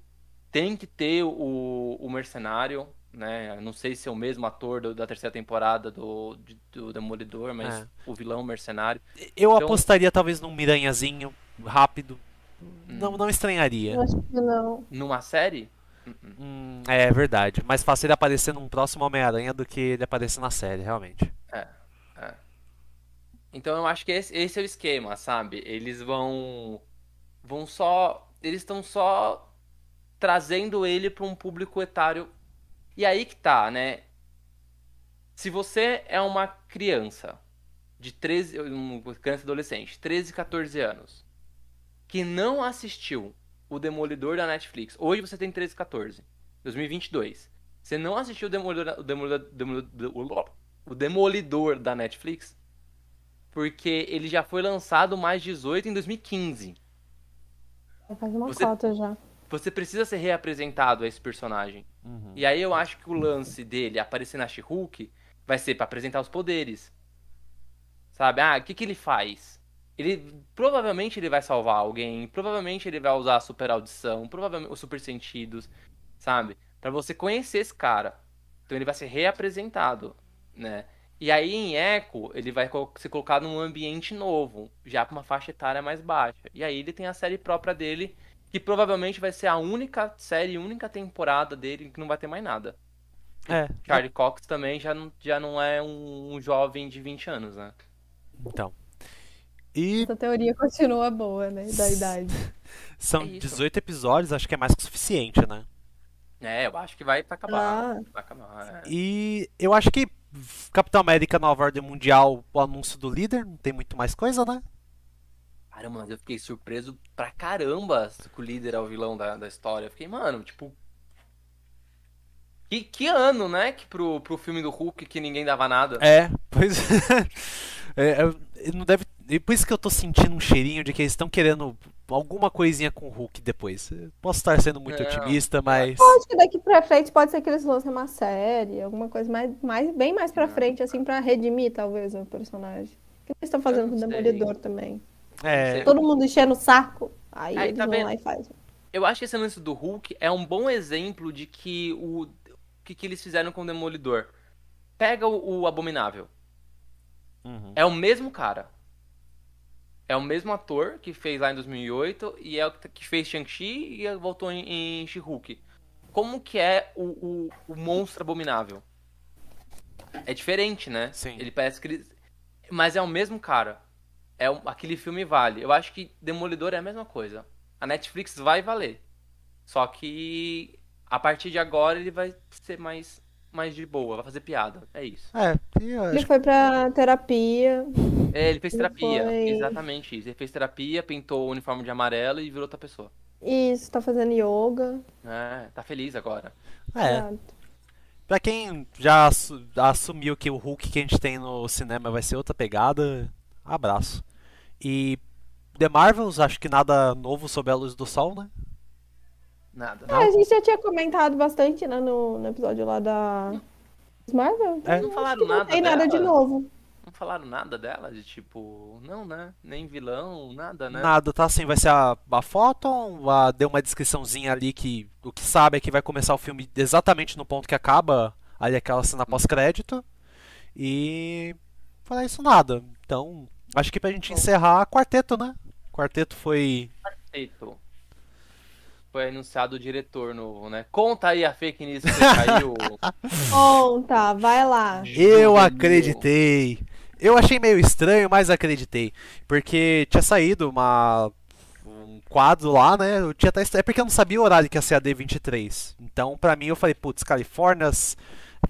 tem que ter o, o Mercenário, né? Não sei se é o mesmo ator do- da terceira temporada do, de- do Demolidor, mas É. o vilão Mercenário. Eu Então- apostaria talvez num miranhazinho rápido. Não, não estranharia. Eu acho que não. Numa série? Hum, é verdade. Mais fácil ele aparecer num próximo Homem-Aranha do que ele aparecer na série, realmente. Então eu acho que esse, esse é o esquema, sabe? Eles vão. Vão só. Eles estão só trazendo ele para um público etário. E aí que tá, né? Se você é uma criança de 13. Uma criança adolescente, 13, 14 anos, que não assistiu o Demolidor da Netflix. Hoje você tem 13, 14. 2022. Você não assistiu o Demolidor, o Demolidor, Demolidor, o Demolidor da Netflix? porque ele já foi lançado mais 18 em 2015. Faz uma Você- cota já. Você precisa ser reapresentado a esse personagem. Uhum. E aí eu acho que o lance dele aparecer na She-Hulk vai ser pra apresentar os poderes. Sabe? Ah, o que, que ele faz? Ele provavelmente ele vai salvar alguém, provavelmente ele vai usar a super audição, provavelmente os super sentidos, sabe? Pra você conhecer esse cara. Então ele vai ser reapresentado, né? E aí em Echo, ele vai ser colocado num ambiente novo, já pra uma faixa etária mais baixa. E aí ele tem a série própria dele, que provavelmente vai ser a única série, única temporada dele que não vai ter mais nada. É, Charlie Cox também já não, já não é um, um jovem de 20 anos, né? então. E Essa teoria continua boa, né? Da idade. *laughs* são É isso. 18 episódios, acho que é mais que o suficiente, né? É, eu acho que vai pra acabar. Ah. Vai acabar. é. E eu acho que Capitão América Nova Ordem Mundial, o anúncio do líder, não tem muito mais coisa, né? Caramba, mas eu fiquei surpreso pra caramba que o líder é o vilão da, da história. Eu fiquei, mano, tipo. Que, que ano, né? Que pro, pro filme do Hulk que ninguém dava nada. É, pois *laughs* é, é, não deve, e por isso que eu tô sentindo um cheirinho de que eles estão querendo alguma coisinha com o Hulk depois. Posso estar sendo muito Não, otimista, mas Eu acho que daqui pra frente pode ser que eles lancem uma série, alguma coisa mais, mais bem mais pra Não. frente, assim, pra redimir, talvez, o personagem. O que eles estão fazendo com o. Demolidor também? é, Todo mundo enchendo o saco, aí, Aí, eles tá vão vendo? lá e fazem. Eu acho que esse lance do Hulk é um bom exemplo de que o, o que, que eles fizeram com o Demolidor. Pega o, o Abominável. Uhum. É o mesmo cara. É o mesmo ator que fez lá em 2008 e é o que fez Shang-Chi e voltou em, em She-Hulk. Como que é o, o, o monstro abominável? É diferente, né? Sim. Ele parece que ele... Mas é o mesmo cara. É um- aquele filme vale. Eu acho que Demolidor é a mesma coisa. A Netflix vai valer. Só que a partir de agora ele vai ser mais, mais de boa, vai fazer piada. É isso. é, Ele foi pra terapia. É, ele fez Ele terapia. foi- Exatamente isso. Ele fez terapia, pintou o uniforme de amarelo e virou outra pessoa. Isso, tá fazendo yoga. É, tá feliz agora. é, Exato. pra quem já assu- assumiu que o Hulk que a gente tem no cinema vai ser outra pegada, abraço. E The Marvels, acho que nada novo sob a luz do sol, né? Nada. Ah, a gente já tinha comentado bastante, né, no, no episódio lá da Marvel. É. Não falaram Não nada tem nada de dela? novo. Não falaram nada dela? De tipo, não, né? Nem vilão, nada, né? Nada, tá assim, vai ser a, a Photon, a, deu uma descriçãozinha ali que o que sabe é que vai começar o filme exatamente no ponto que acaba ali aquela cena pós-crédito. E fora isso nada. Então, acho que pra gente encerrar, quarteto, né? Quarteto foi. Feito. Foi anunciado o diretor novo, né? Conta aí a fake news que você caiu. *laughs* Conta, vai lá. Eu acreditei. Eu achei meio estranho, mas acreditei. Porque tinha saído uma um quadro lá, né? Eu tinha até É porque eu não sabia o horário que ia ser a D23. Então, pra mim, eu falei, putz, Califórnias.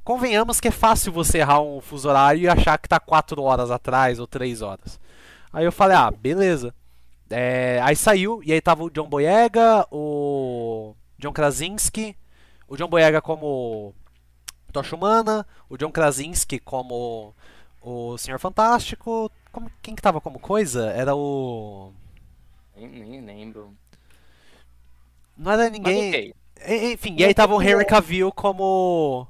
Convenhamos que é fácil você errar um fuso horário e achar que tá 4 horas atrás ou 3 horas. Aí eu falei, ah, beleza. É, aí saiu, e aí tava o John Boyega, o John Krasinski, o John Boyega como Tocha Humana, o John Krasinski como o Senhor Fantástico. Como, quem que tava como coisa? Era o. nem, nem lembro. Não era ninguém. ok. E- Enfim, e aí tava o Henry Cavill como.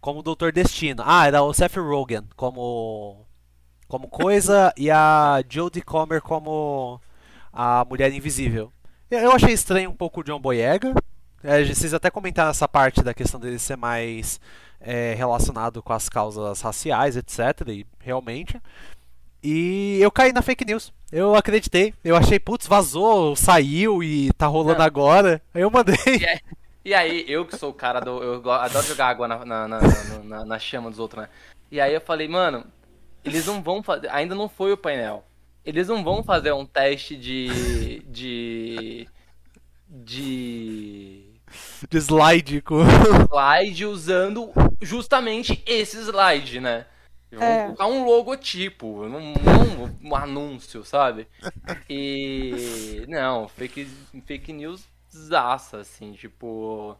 Como o Doutor Destino. Ah, era o Seth Rogen como. Como coisa e a Jodie Comer como a Mulher Invisível. Eu, achei estranho um pouco o John Boyega. É, vocês até comentaram essa parte da questão dele ser mais é, relacionado com as causas raciais, etc. E realmente. E eu caí na fake news. Eu acreditei. Eu achei, putz, vazou, saiu e tá rolando Não. agora. Aí eu mandei. E aí, eu que sou o cara do. Eu adoro jogar água na, na, na- na- na chama dos outros, né? E aí eu falei, mano, eles não vão fazer. Ainda não foi o painel. Eles não vão fazer um teste de. de. de. De slide com. slide usando justamente esse slide, né? Vão É. colocar um logotipo, não, não um anúncio, sabe? E. Não, fake, fake news zaça, assim, tipo.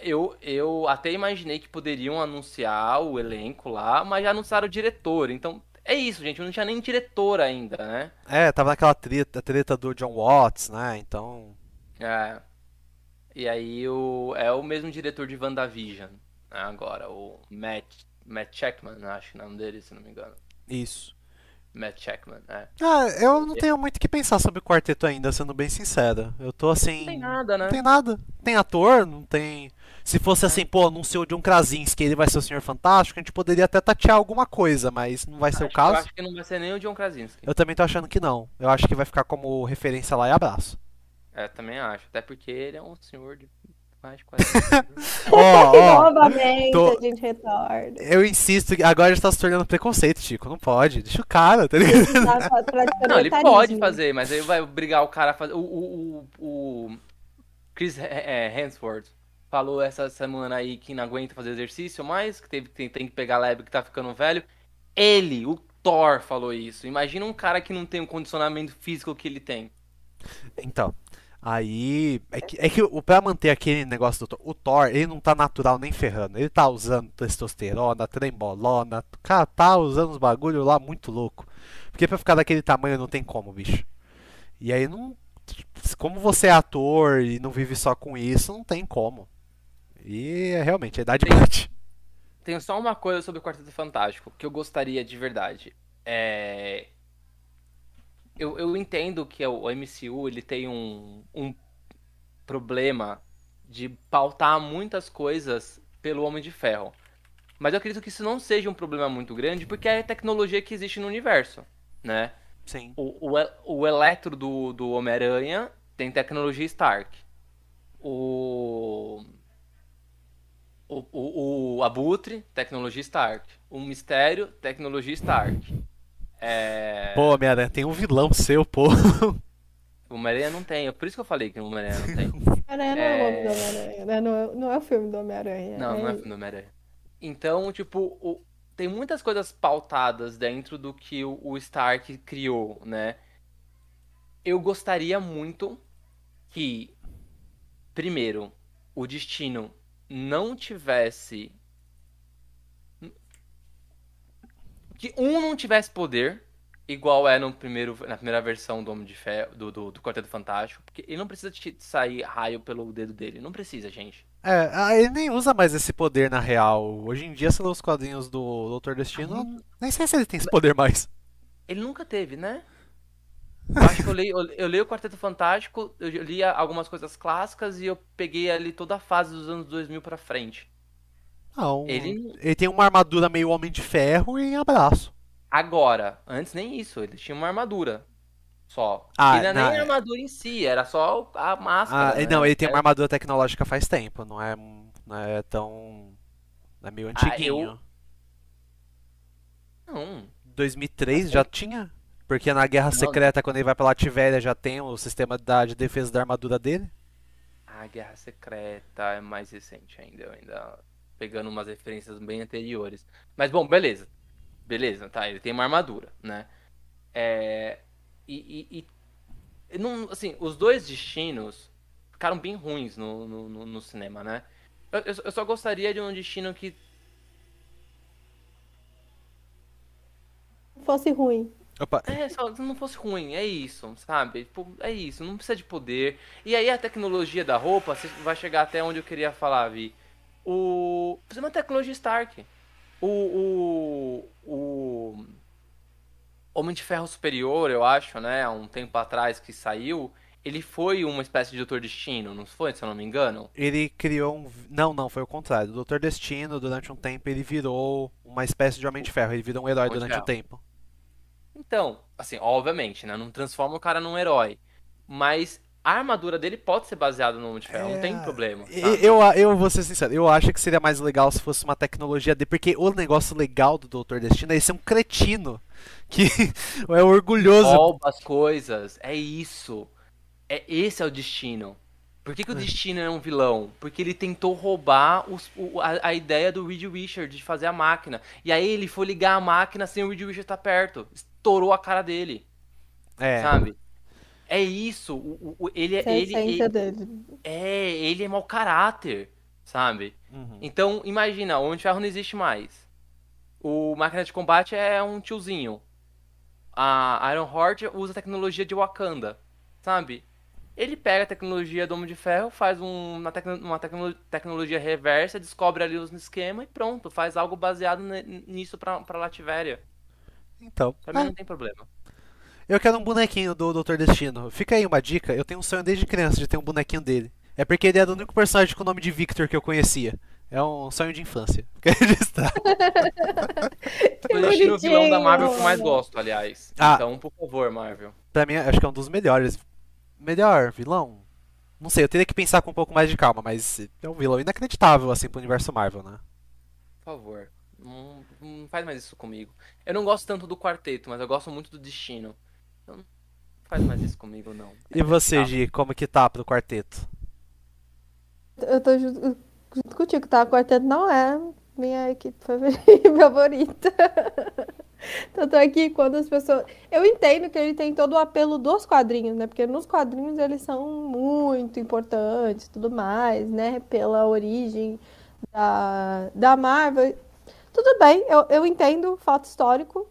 Eu, eu até imaginei que poderiam anunciar o elenco lá, mas já anunciaram o diretor. Então, É isso, gente, não tinha nem diretor ainda, né? É, tava naquela treta, treta do John Watts, né? Então. É. E aí o, é o mesmo diretor de WandaVision, né, agora, o Matt, Matt Checkman, acho o nome dele, se não me engano. Isso. Matt Checkman, é. Ah, eu não tenho muito o que pensar sobre o quarteto ainda, sendo bem sincero. Eu tô assim. Não tem nada, né? Não tem nada. Tem ator, não tem. Se fosse assim, pô, anunciou de um Krasinski, ele vai ser o Senhor Fantástico, a gente poderia até tatear alguma coisa, mas não vai ser o caso. Eu acho que não vai ser nem o John Krasinski. Eu também tô achando que não. Eu acho que vai ficar como referência lá e abraço. É, também acho. Até porque ele é um senhor de mais de *laughs* 40 anos. Ó, *laughs* ó. Novamente tô- a gente retorna. Eu insisto que agora já tá se tornando preconceito, Chico. Não pode. Deixa o cara, tá ligado? Tá praticando *laughs* Não, ele pode fazer, mas aí vai obrigar o cara a fazer. O, o, o, o Chris é, Hemsworth falou essa semana aí que não aguenta fazer exercício mais, que teve, tem, tem que pegar leve que tá ficando velho. Ele, o Thor, falou isso. Imagina um cara que não tem o condicionamento físico que ele tem. Então, aí. É que, é que pra manter aquele negócio do Thor, o Thor, ele não tá natural nem ferrando. Ele tá usando testosterona, trembolona. Cara, tá usando os bagulho lá muito louco. Porque pra ficar daquele tamanho não tem como, bicho. E aí não. Como você é ator e não vive só com isso, não tem como. E é realmente, a idade Tem- bate. Tenho só uma coisa sobre o Quarteto Fantástico que eu gostaria de verdade. É. Eu, eu entendo que o MCU ele tem um, um problema de pautar muitas coisas pelo Homem de Ferro. Mas eu acredito que isso não seja um problema muito grande porque é a tecnologia que existe no universo, né? Sim. O, o, o Eletro do, do Homem-Aranha tem tecnologia Stark. O, o, o, o Abutre, tecnologia Stark. O Mistério, tecnologia Stark. É, Pô, Homem-Aranha, tem um vilão seu, pô. o Homem-Aranha não tem, é por isso que eu falei que o Homem-Aranha não tem. *laughs* Homem-Aranha não é o nome do Homem-Aranha, né? Não é, não é o filme do Homem-Aranha. Não, não é filme do Homem-Aranha. Então, tipo, o- tem muitas coisas pautadas dentro do que o, o Stark criou, né? Eu gostaria muito que, primeiro, o Destino não tivesse. Que um não tivesse poder, igual é no primeiro, na primeira versão do Homem de Ferro, do, do, do Quarteto Fantástico, porque ele não precisa sair raio pelo dedo dele. Não precisa, gente. É, ah, ele nem usa mais esse poder na real. Hoje em dia, se lê os quadrinhos do Doutor Destino, nem sei se ele tem esse poder mais. Ele nunca teve, né? Eu acho que eu leio, eu, eu leio o Quarteto Fantástico, eu li algumas coisas clássicas e eu peguei ali toda a fase dos anos 2000 pra frente. Não. Ele- Ele tem uma armadura meio Homem de Ferro e abraço. Agora, antes nem isso, ele tinha uma armadura. Só. Ah, e não é não, nem é- a armadura em si, era só a Ah, máscara. né? não, ele tem uma É- armadura tecnológica faz tempo, não é, não é tão. É meio Ah, antiguinho. eu- Não. 2003 já tinha? Porque na Guerra Secreta, quando ele vai pra Lativéria, já tem o sistema da- de defesa da armadura dele. A Guerra Secreta é mais recente ainda, eu ainda pegando umas referências bem anteriores. Mas bom, beleza. Beleza, tá, ele tem uma armadura, né? É, e, e- e- não, assim, os dois destinos ficaram bem ruins no, no, no- no cinema, né? Eu, eu- eu só gostaria de um destino que Fosse ruim. Opa, É, só não fosse ruim, é isso, sabe? Tipo, é isso, não precisa de poder. E aí a tecnologia da roupa, vai chegar até onde eu queria falar, Vi. O. Precisa uma tecnologia Stark. O. O. O. Homem de Ferro Superior, eu acho, né? Há um tempo atrás que saiu. Ele foi uma espécie de Doutor Destino, não foi, se eu não me engano? ele criou um. Não, não, foi o contrário. O Doutor Destino, durante um tempo, ele virou uma espécie de Homem de Ferro. Ele virou um herói durante um tempo. Então, assim, obviamente, né? Não transforma o cara num herói. Mas a armadura dele pode ser baseada no Homem de Ferro, não tem É, problema. E- sabe? Eu, eu vou ser sincero, eu acho que seria mais legal se fosse uma tecnologia de. Porque o negócio legal do Doutor Destino é ele ser um cretino. *laughs* Que é orgulhoso. rouba as coisas. É isso. É esse é o destino. Por que, que o destino é um vilão? Porque ele tentou roubar os- o- a, a ideia do Reed Richard de fazer a máquina. E aí ele foi ligar a máquina sem o Reed Richard estar perto. Estourou a cara dele, É. sabe? É isso. O, o- o- ele, é- Essa é a ele, essência ele, dele. é, ele é mau caráter, sabe? Uhum. Então, imagina, o Homem de Ferro não existe mais. O máquina de combate é um tiozinho. A Iron Horde usa a tecnologia de Wakanda, sabe? Ele pega a tecnologia do Homem de Ferro, faz um, uma, tecno, uma tecno, tecnologia reversa, descobre ali os esquema e pronto, faz algo baseado nisso pra, pra Lativéria. Então. Pra mim ah. não tem problema. Eu quero um bonequinho do Doutor Destino. Fica aí uma dica, eu tenho um sonho desde criança de ter um bonequinho dele. É porque ele era o único personagem com o nome de Victor que eu conhecia. É um sonho de infância. *laughs* Quero registrar. Doutor Destino é o vilão da Marvel que eu mais gosto, aliás. Ah, então, por favor, Marvel. Pra mim, acho que é um dos melhores melhor vilão? Não sei, eu teria que pensar com um pouco mais de calma, mas é um vilão inacreditável, assim, pro universo Marvel, né? Por favor, não, não faz mais isso comigo. Eu não gosto tanto do quarteto, mas eu gosto muito do destino. Então, não faz mais isso comigo, não. É e você, Gi, como que tá pro quarteto? Eu tô junto, junto contigo, tá? O quarteto não é minha equipe *laughs* favorita. Tanto é que quando as pessoas. Eu entendo que ele tem todo o apelo dos quadrinhos, né? Porque nos quadrinhos eles são muito importantes tudo mais, né? Pela origem da, da Marvel. Tudo bem, eu, eu entendo o fato histórico,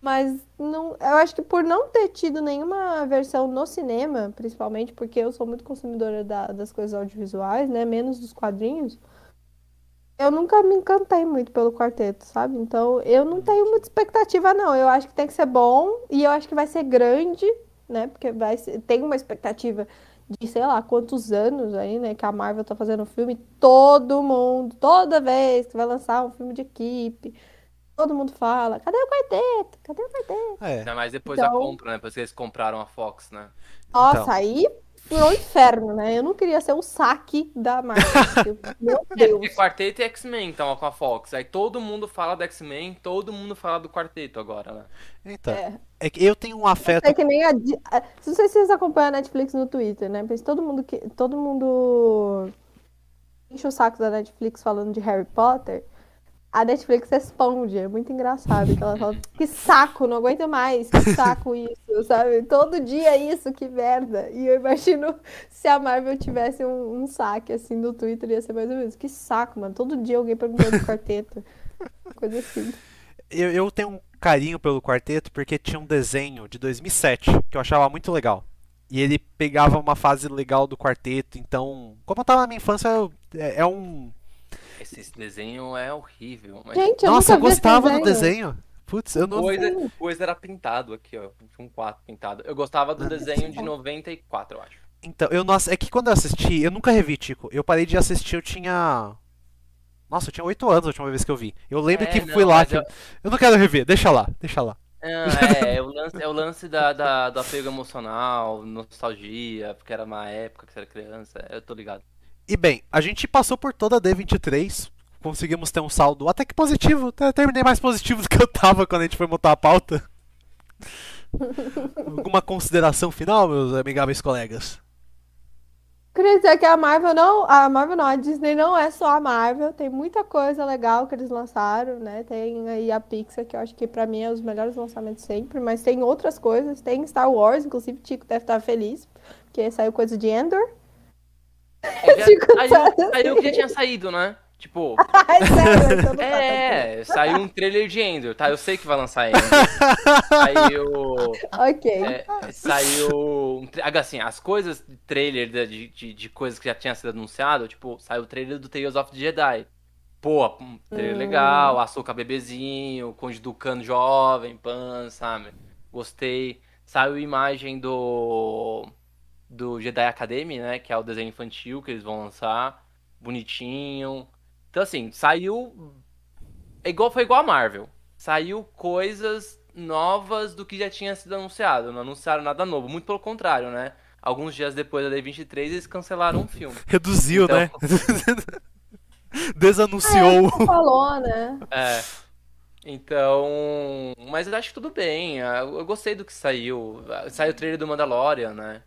mas não, eu acho que por não ter tido nenhuma versão no cinema, principalmente porque eu sou muito consumidora da, das coisas audiovisuais, né? Menos dos quadrinhos eu nunca me encantei muito pelo quarteto, sabe? Então eu não tenho muita expectativa, não. Eu acho que tem que ser bom e eu acho que vai ser grande, né? Porque vai ser, tem uma expectativa de sei lá quantos anos aí, né? Que a Marvel tá fazendo filme. Todo mundo, toda vez que vai lançar um filme de equipe, todo mundo fala: cadê o quarteto? Cadê o quarteto? É. Ainda mais depois então... da compra, né? Depois que eles compraram a Fox, né? Nossa, então... aí pro inferno, né? Eu não queria ser o saque da Marvel. *laughs* Meu é, Deus. É, quarteto e X-Men, então, com a Fox. Aí todo mundo fala do X-Men, todo mundo fala do quarteto agora, né? Então. É. é que eu tenho um afeto. É que nem a. Não sei se vocês acompanham a Netflix no Twitter, né? Mas todo mundo que. Todo mundo enche o saco da Netflix falando de Harry Potter a Netflix responde, é muito engraçado. Que ela fala, que saco, não aguento mais, que saco *laughs* isso, sabe? Todo dia isso, que merda. E eu imagino se a Marvel tivesse um, um saque assim no Twitter, ia ser mais ou menos, que saco, mano. Todo dia alguém perguntando do quarteto. *laughs* Coisa assim. Eu, eu tenho um carinho pelo quarteto porque tinha um desenho de 2007 que eu achava muito legal. E ele pegava uma fase legal do quarteto, então, como eu tava na minha infância, é, é um esse, esse desenho é horrível. Mas... Gente, eu Nossa, eu gostava do desenho. Putz, eu não coisa, coisa era pintado aqui, ó. Tinha um 4 pintado. Eu gostava do desenho de 94, eu acho. Então, eu nossa, é que quando eu assisti, eu nunca revi, Tico. Eu parei de assistir, eu tinha. Nossa, eu tinha 8 anos a última vez que eu vi. Eu lembro é, que não, fui lá. Que eu... eu não quero rever, deixa lá, deixa lá. é, é, o lance, é o lance da, da, do apego emocional, nostalgia, porque era uma época que você era criança, eu tô ligado. E bem, a gente passou por toda a D23, conseguimos ter um saldo até que positivo, até terminei mais positivo do que eu tava quando a gente foi montar a pauta. *laughs* Alguma consideração final, meus amigáveis colegas? Queria dizer que a Marvel não, a Marvel não, a Disney não é só a Marvel, tem muita coisa legal que eles lançaram, né? Tem aí a Pixar, que eu acho que pra mim é os melhores lançamentos sempre, mas tem outras coisas, tem Star Wars, inclusive o Tico deve estar feliz, porque saiu coisa de Endor, já, *laughs* saiu, saiu que já tinha saído, né? Tipo. *laughs* *laughs* é, saiu um trailer de Ender, tá? Eu sei que vai lançar Ender. *laughs* saiu. Ok. É, saiu. Assim, as coisas, trailer de, de, de, coisas que já tinha sido anunciado, tipo, saiu o trailer do Tales of the Jedi. Pô, um trailer hum. legal, Açúcar bebezinho, Conde Ducano jovem, pan, sabe? Gostei. Saiu imagem do do Jedi Academy, né? Que é o desenho infantil que eles vão lançar. Bonitinho. Então, assim, saiu. É igual, foi igual a Marvel. Saiu coisas novas do que já tinha sido anunciado. Não anunciaram nada novo. Muito pelo contrário, né? Alguns dias depois da D23, eles cancelaram o filme. *laughs* Reduziu, então... né? *laughs* Desanunciou. É, falou, né? É. Então. Mas eu acho que tudo bem. Eu gostei do que saiu. Saiu o trailer do Mandalorian, né?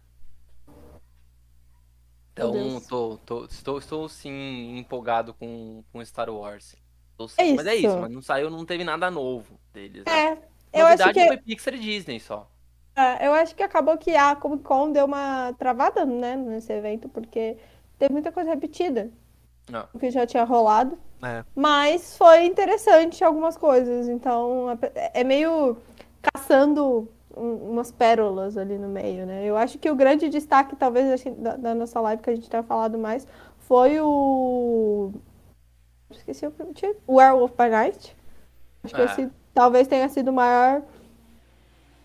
Então, tô, tô, estou, estou sim empolgado com, com Star Wars. É mas é isso, mas não saiu, não teve nada novo deles. Né? É, eu acho que foi Pixar e Disney só. É, eu acho que acabou que a Comic Con deu uma travada, né, nesse evento, porque teve muita coisa repetida. Não. O que já tinha rolado. É. Mas foi interessante algumas coisas. Então é meio caçando um- umas pérolas ali no meio, né? Eu acho que o grande destaque, talvez, que da, da nossa live que a gente tenha falado mais, foi o. Esqueci o primeiro título. Werewolf by Night. Acho que É. esse talvez tenha sido o maior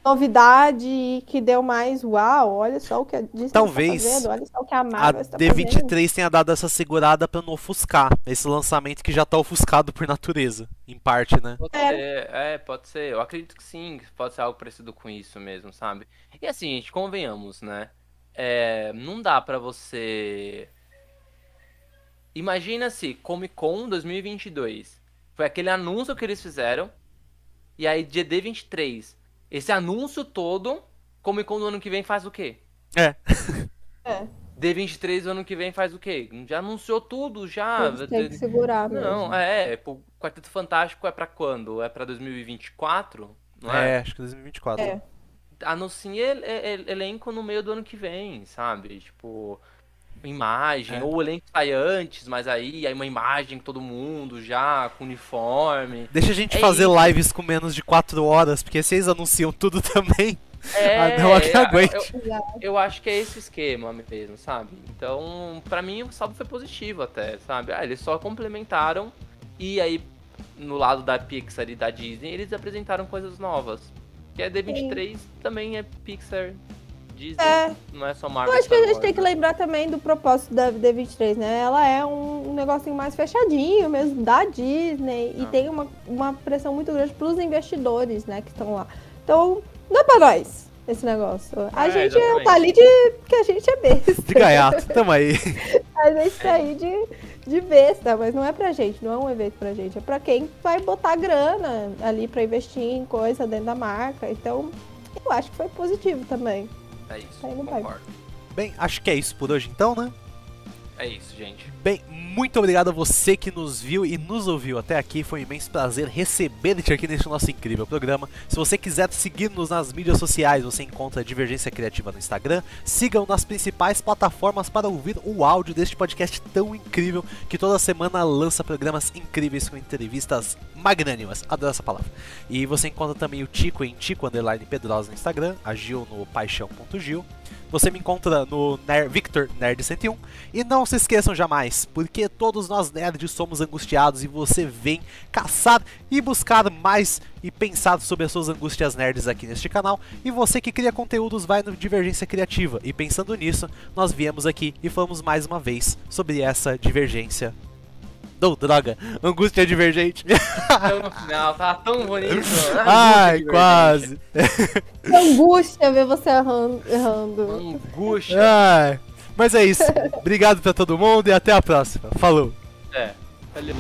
novidade e que deu mais uau, olha só o que a Disney Talvez tá fazendo, olha só o que a A Marvel está fazendo. D23 tenha dado essa segurada pra não ofuscar esse lançamento que já tá ofuscado por natureza, em parte, né? Pode É. ser, é, pode ser. Eu acredito que sim, pode ser algo parecido com isso mesmo, sabe? E assim, gente, convenhamos, né? É, não dá pra você. Imagina se Comic Con 2022 foi aquele anúncio que eles fizeram, e aí dia D23, esse anúncio todo, Comic Con do ano que vem faz o quê? É. É, *laughs* D23 do ano que vem faz o quê? Já anunciou tudo, já. eles têm que segurar mesmo. Não, é, é, o Quarteto Fantástico é pra quando? É pra 2024? Não é? É, acho que 2024. É. Anuncia el- el- elenco no meio do ano que vem, sabe? Tipo, imagem, É. ou o elenco sai antes, mas aí, aí uma imagem com todo mundo já, com uniforme. Deixa a gente É fazer isso. lives com menos de 4 horas, porque eles anunciam tudo *laughs* também, É, Ah, não, aqui eu- aguente. Eu, eu acho que é esse esquema mesmo, sabe? Então, pra mim, o saldo foi positivo até, sabe? Ah, eles só complementaram e aí, no lado da Pixar e da Disney, eles apresentaram coisas novas. Que é D23 também é Pixar, Disney, É. não é só Marvel. Eu acho que a Star gente Wars, tem que né? lembrar também do propósito da D23, né? Ela é um, um negocinho mais fechadinho mesmo, da Disney, e Ah. tem uma, uma pressão muito grande pros investidores, né, que estão lá. Então, não é pra nós esse negócio. A É, gente exatamente. tá ali de. porque a gente é besta. de gaiato, tamo aí. *laughs* A gente tá aí de, de besta, mas não é pra gente, não é um evento pra gente. É pra quem vai botar grana ali pra investir em coisa dentro da marca. Então, eu acho que foi positivo também. É isso, Tá indo concordo. Bem, acho que é isso por hoje então, né? É isso, gente. Bem, muito obrigado a você que nos viu e nos ouviu até aqui. Foi um imenso prazer receber-te aqui neste nosso incrível programa. Se você quiser seguir-nos nas mídias sociais, você encontra Divergência Criativa no Instagram. Sigam nas principais plataformas para ouvir o áudio deste podcast tão incrível que toda semana lança programas incríveis com entrevistas magnânimas. Adoro essa palavra. E você encontra também o Tico em Tico Underline Pedrosa no Instagram, a Gil no paixão.gil. Você me encontra no Ner Victor Nerd 101 e não se esqueçam jamais, porque todos nós nerds somos angustiados e você vem caçar e buscar mais e pensar sobre as suas angústias nerds aqui neste canal. E você que cria conteúdos vai no Divergência Criativa. E pensando nisso, nós viemos aqui e falamos mais uma vez sobre essa divergência. Não, droga, angústia divergente. Então, no final, tava tão bonito. *laughs* Ai, quase. Que *laughs* angústia ver você errando. Angústia. Ai, mas é isso. Obrigado pra todo mundo e até a próxima. Falou. É. Valeu.